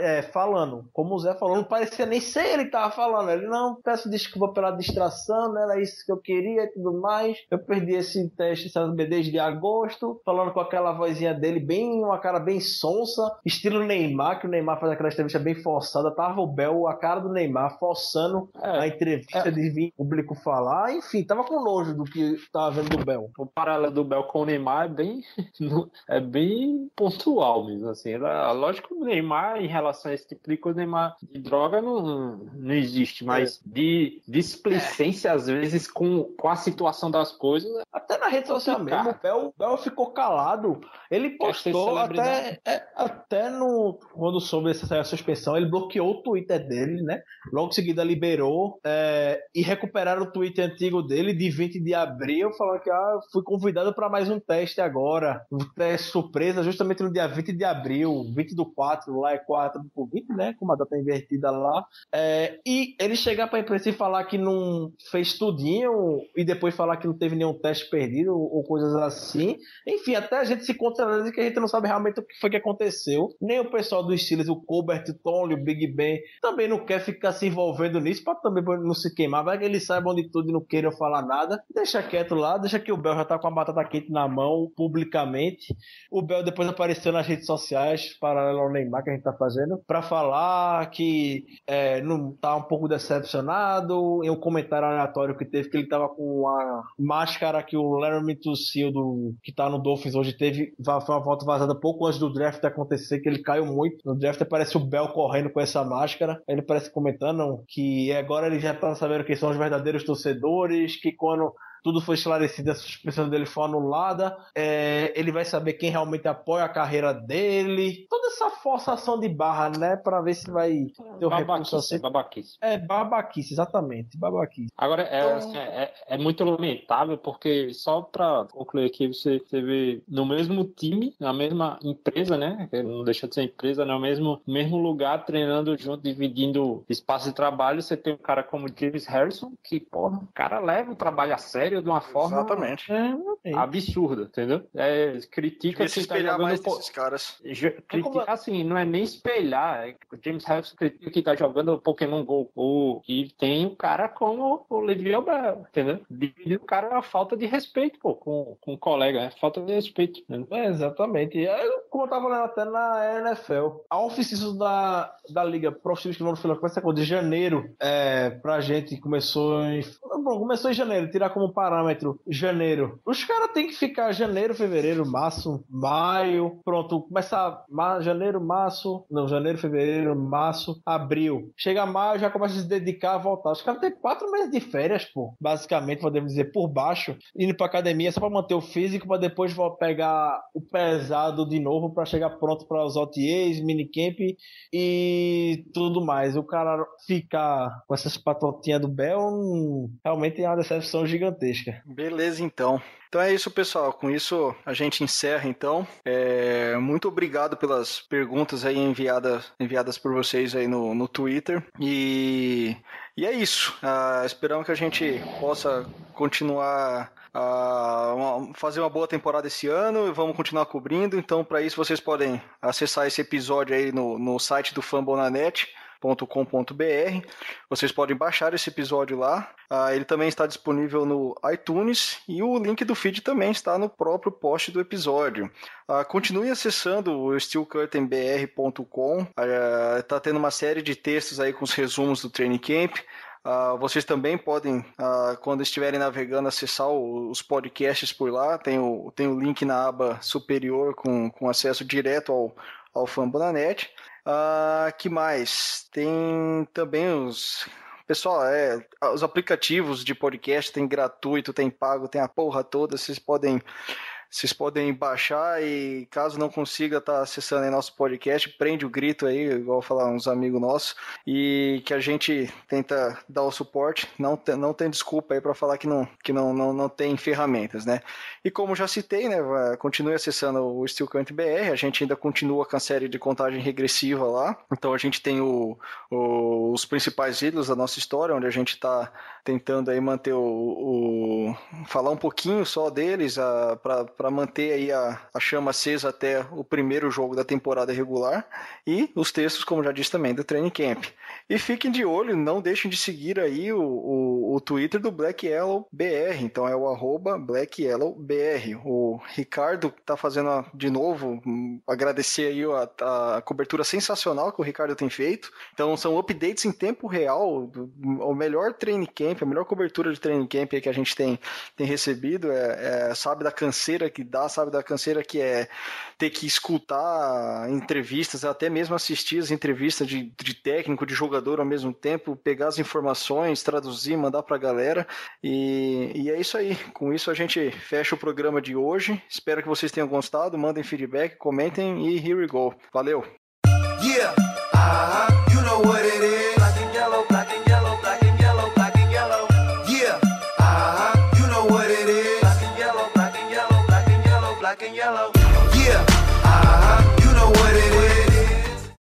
é, falando. Como o Zé falou, não parecia nem ser ele que tava falando. Ele, não, peço desculpa pela distração, não era isso que eu queria e tudo mais. Eu perdi esse teste sabe, desde agosto, falando com aquela vozinha dele, bem, uma cara bem sonsa, estilo Neymar, que o Neymar faz aquela entrevista bem forçada. Tava o Bel, a cara do Neymar, forçando a É, entrevista de vir público falar. Enfim, tava com nojo do que tava vendo do Bel. o paralelo do Bel com o Neymar é bem, é bem pontual mesmo, assim. Era, lógico que o Neymar, em relação a esse tipo de coisa, Neymar de droga não, não existe, mas de displicência, às vezes, com, com a situação das coisas, Até na rede social mesmo, o Bel, o Bel ficou calado. Ele postou até, é, até no. Quando soube essa suspensão, ele bloqueou o Twitter dele, né? Logo em seguida liberou é, e recuperaram o Twitter antigo dele de 20 de abril, falando que ah, fui convidado para mais um teste agora. Um teste surpresa, justamente no dia 20 de abril, 20 do 4, lá é 4 por 20, né? Com uma data invertida lá. É, e ele chegar pra imprensa e falar que não fez tudinho e depois falar que não teve nenhum teste perdido ou coisas assim. Enfim, até a gente se contradiz que a gente não sabe realmente o que foi que aconteceu. Nem o pessoal dos Steelers, o Colbert, o Tony, o Big Ben, também não quer ficar se envolvendo nisso pra também não se queimar. Vai que eles saibam de tudo e não queiram falar nada. Deixa quieto lá, deixa que o Bel já tá com a batata quente na mão, publicamente. O Bel depois apareceu nas redes sociais, paralelo ao Neymar que a gente tá fazendo, pra falar que é, não tá um pouco decepcionado em um comentário aleatório que teve que ele tava com a máscara que o Laramie Toussaint do que tá no Dolphins hoje teve foi uma foto vazada pouco antes do draft acontecer que ele caiu muito. No draft aparece o Bell correndo com essa máscara ele parece comentando que agora ele já tá sabendo quem são os verdadeiros torcedores que quando tudo foi esclarecido, a suspensão dele foi anulada. É, ele vai saber quem realmente apoia a carreira dele. Toda essa forçação de barra, né? Pra ver se vai ter o babaquice, assim. babaquice. É babaquice, exatamente. Babaquice. Agora, é, Então- assim, é, é muito lamentável, porque só para concluir aqui, você teve no mesmo time, na mesma empresa, né? Não deixa de ser empresa, no mesmo, mesmo lugar, treinando junto, dividindo espaço de trabalho. Você tem um cara como James Harrison, que, porra, o cara leva o trabalho a sério de uma forma. Exatamente. É, absurda, entendeu? É, critica se tá espelhar jogando mais po- caras. Jo- como- Critica assim, não é nem espelhar. é que O James Harrison critica que tá jogando Pokémon GO. O, e tem um cara como o Levi Bell, entendeu? E o cara é uma falta de respeito, pô, com, com o colega, é falta de respeito. Né? É, exatamente. É, como eu tava lendo até na NFL, a off-season da, da Liga Profissional que não foi começa com de janeiro é, pra gente começou em. Bom, começou em janeiro, tirar como parâmetro janeiro. Os caras têm que ficar janeiro, fevereiro, março, maio. Pronto, começar ma- janeiro, março. Não, janeiro, fevereiro, março, abril. Chega maio, já começa a se dedicar a voltar. Os caras têm quatro meses de férias, pô. Basicamente, podemos dizer, por baixo, indo pra academia só pra manter o físico, pra depois pegar o pesado de novo pra chegar pronto para os OTAs, minicamp e tudo mais. O cara ficar com essas patotinhas do Bel hum, realmente é uma decepção gigantesca. Beleza, então. Então é isso, pessoal. Com isso a gente encerra, então. É, Muito obrigado pelas perguntas aí enviadas, enviadas por vocês aí no, no Twitter. E, e é isso. Ah, esperamos que a gente possa continuar a fazer uma boa temporada esse ano e vamos continuar cobrindo. Então, para isso, vocês podem acessar esse episódio aí no, no site do Fambonanet com.br. Vocês podem baixar esse episódio lá. Ah, ele também está disponível no iTunes e o link do feed também está no próprio post do episódio. Ah, continue acessando o steelcurtainbr.com. Está tendo uma série de textos aí com os resumos do Training Camp. Ah, vocês também podem, ah, quando estiverem navegando, acessar o- os podcasts por lá. Tem o, tem o link na aba superior com, com acesso direto ao, ao Fambonanet. Ah, que mais? Tem também os. Pessoal, é, os aplicativos de podcast tem gratuito, tem pago, tem a porra toda. Vocês podem vocês podem baixar e caso não consiga estar acessando aí nosso podcast, prende o grito aí, igual falar uns amigos nossos, e que a gente tenta dar o suporte. Não não tem desculpa aí para falar que não que não, não, não tem ferramentas, né? E como já citei, né, continue acessando o Steel Country BR, a gente ainda continua com a série de contagem regressiva lá. Então a gente tem o, o- os principais ídolos da nossa história, onde a gente está tentando aí manter o, o- falar um pouquinho só deles para manter aí a, a chama acesa até o primeiro jogo da temporada regular e os textos, como já disse também, do Training Camp. E fiquem de olho, não deixem de seguir aí o, o, o Twitter do Black Yellow BR, então é o arroba Black Yellow BR. O Ricardo tá fazendo a- de novo, agradecer aí a, a cobertura sensacional que o Ricardo tem feito. Então são updates em tempo real, do- o melhor training camp, a melhor cobertura de training camp que a gente tem, tem recebido, é, é, sabe da canseira que dá, sabe da canseira que é ter que escutar entrevistas, até mesmo assistir as entrevistas de, de técnico, de jogador ao mesmo tempo, pegar as informações, traduzir, mandar pra galera. E, e é isso aí. Com isso a gente fecha o programa de hoje. Espero que vocês tenham gostado. Mandem feedback, comentem e here we go. Valeu! Yeah, uh-huh, you know